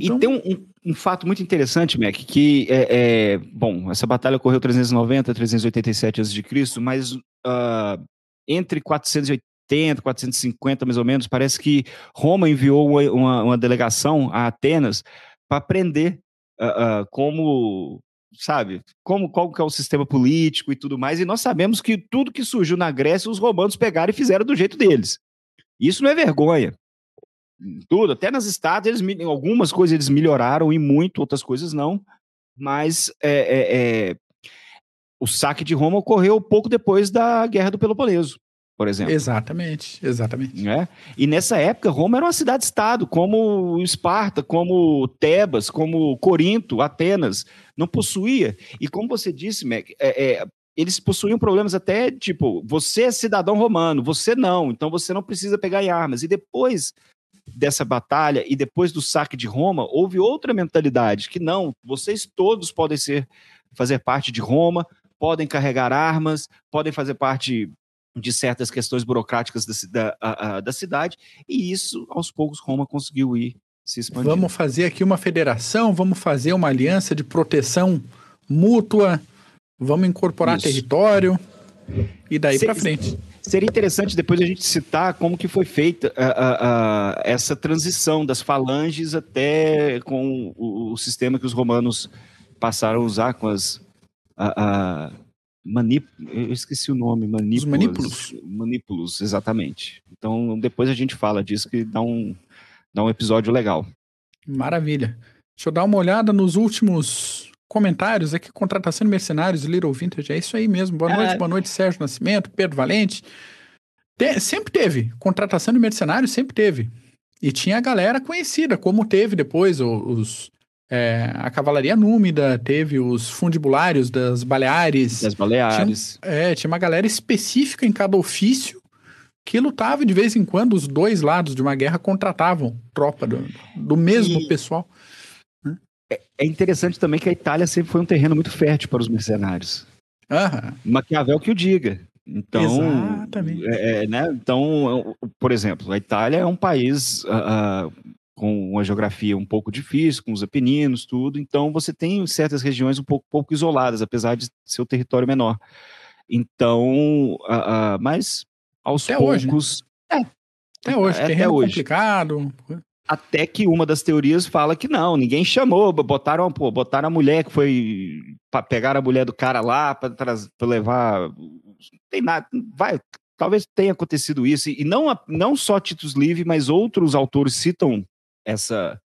Então, e tem um, um, fato muito interessante, Mac, que é, é, bom, essa batalha ocorreu 390, 387 a.C., mas uh, entre 480, 450 mais ou menos, parece que Roma enviou uma, uma, uma delegação a Atenas para prender uh, uh, como sabe, como qual que é o sistema político e tudo mais, e nós sabemos que tudo que surgiu na Grécia os romanos pegaram e fizeram do jeito deles. Isso não é vergonha. Tudo, até nas estátuas, eles, algumas coisas eles melhoraram e muito, outras coisas não, mas é, é, é, o saque de Roma ocorreu pouco depois da Guerra do Peloponeso por exemplo. Exatamente, exatamente. É? E nessa época, Roma era uma cidade-estado, como Esparta, como Tebas, como Corinto, Atenas. Não possuía. E como você disse, Mac, é, é, eles possuíam problemas até, tipo, você é cidadão romano, você não, então você não precisa pegar em armas. E depois dessa batalha e depois do saque de Roma, houve outra mentalidade, que não, vocês todos podem ser fazer parte de Roma, podem carregar armas, podem fazer parte de certas questões burocráticas da, da, a, a, da cidade, e isso, aos poucos, Roma conseguiu ir se expandindo. Vamos fazer aqui uma federação, vamos fazer uma aliança de proteção mútua, vamos incorporar isso. território, e daí para frente. Seria interessante depois a gente citar como que foi feita a, essa transição das falanges até com o, o, sistema que os romanos passaram a usar com as Manip... Eu esqueci o nome, manípulos. Os manípulos. Manípulos, exatamente. Então, depois a gente fala disso, que dá um, dá um episódio legal. Maravilha. Deixa eu dar uma olhada nos últimos comentários aqui. Contratação de mercenários, Little Vintage. É isso aí mesmo. Boa noite, é... boa noite, Sérgio Nascimento, Pedro Valente. Te... sempre teve. Contratação de mercenários sempre teve. E tinha a galera conhecida, como teve depois os é, a cavalaria númida, teve os fundibulários das Baleares. Das Baleares. Tinha, é, tinha uma galera específica em cada ofício que lutava e de vez em quando os dois lados de uma guerra contratavam tropa do, do mesmo e pessoal. Né? É, é interessante também que a Itália sempre foi um terreno muito fértil para os mercenários. Aham. Maquiavel que o diga. Então, Exatamente. É, é né? então, por exemplo, a Itália é um país uh, com uma geografia um pouco difícil, com os Apeninos, tudo. Então você tem certas regiões um pouco, pouco isoladas, apesar de ser o território menor. Então, uh, uh, mas aos até poucos. Hoje, né? é, até hoje, é, até hoje. complicado. Até que uma das teorias fala que não, ninguém chamou, botaram, pô, botaram a mulher que foi. pegar a mulher do cara lá para levar. Não tem nada. Vai, talvez tenha acontecido isso, e não, não só Titus Livre, mas outros autores citam essa,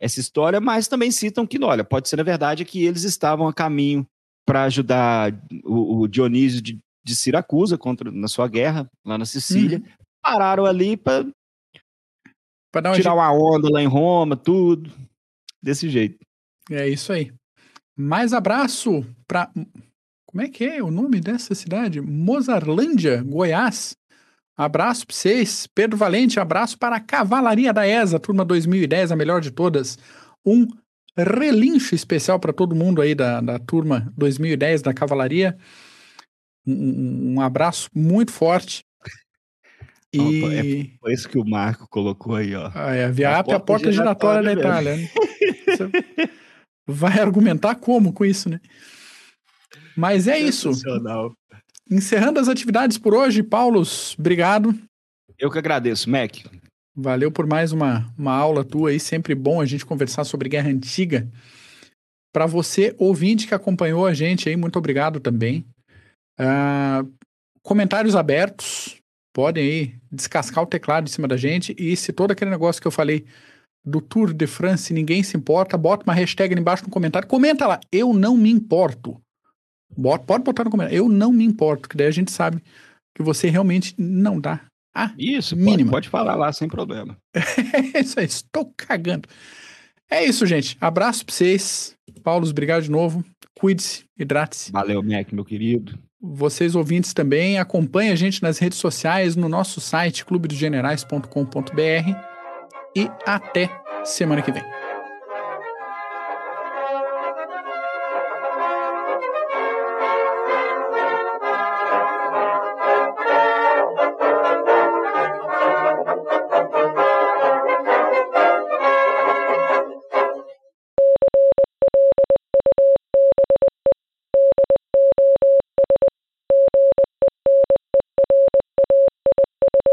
essa história, mas também citam que, olha, pode ser na verdade que eles estavam a caminho para ajudar o, o Dionísio de, de, Siracusa contra, na sua guerra lá na Sicília, uhum. pararam ali para Tirar uma onda lá em Roma, tudo. Desse jeito. É isso aí. Mais abraço para. Como é que é o nome dessa cidade? Mozarlândia, Goiás. Abraço para vocês. Pedro Valente, abraço para a Cavalaria da ESA, turma 2010, a melhor de todas. Um relincho especial para todo mundo aí da, da turma 2010 da Cavalaria. Um, um abraço muito forte. E... Opa, é por isso que o Marco colocou aí, ó. Ah, é, a Viap é a porta giratória, giratória da Itália. Né? vai argumentar como com isso, né? Mas é isso. Encerrando as atividades por hoje, Paulos, obrigado. Eu que agradeço, Mac. Valeu por mais uma, uma aula tua aí, sempre bom a gente conversar sobre Guerra Antiga. Para você, ouvinte que acompanhou a gente aí, muito obrigado também. Uh, comentários abertos, podem aí descascar o teclado em cima da gente. E se todo aquele negócio que eu falei do Tour de France ninguém se importa, bota uma hashtag ali embaixo no comentário. Comenta lá, eu não me importo. Bota, pode botar no comentário, eu não me importo, que daí a gente sabe que você realmente não dá. Ah, isso, mínima. Pode, pode falar lá sem problema. é isso aí, estou cagando. É isso, gente. Abraço pra vocês. Paulo, obrigado de novo. Cuide-se, hidrate-se. Valeu, Mac, meu querido. Vocês ouvintes também, acompanhem a gente nas redes sociais, no nosso site clubedogenerais.com.br e até semana que vem.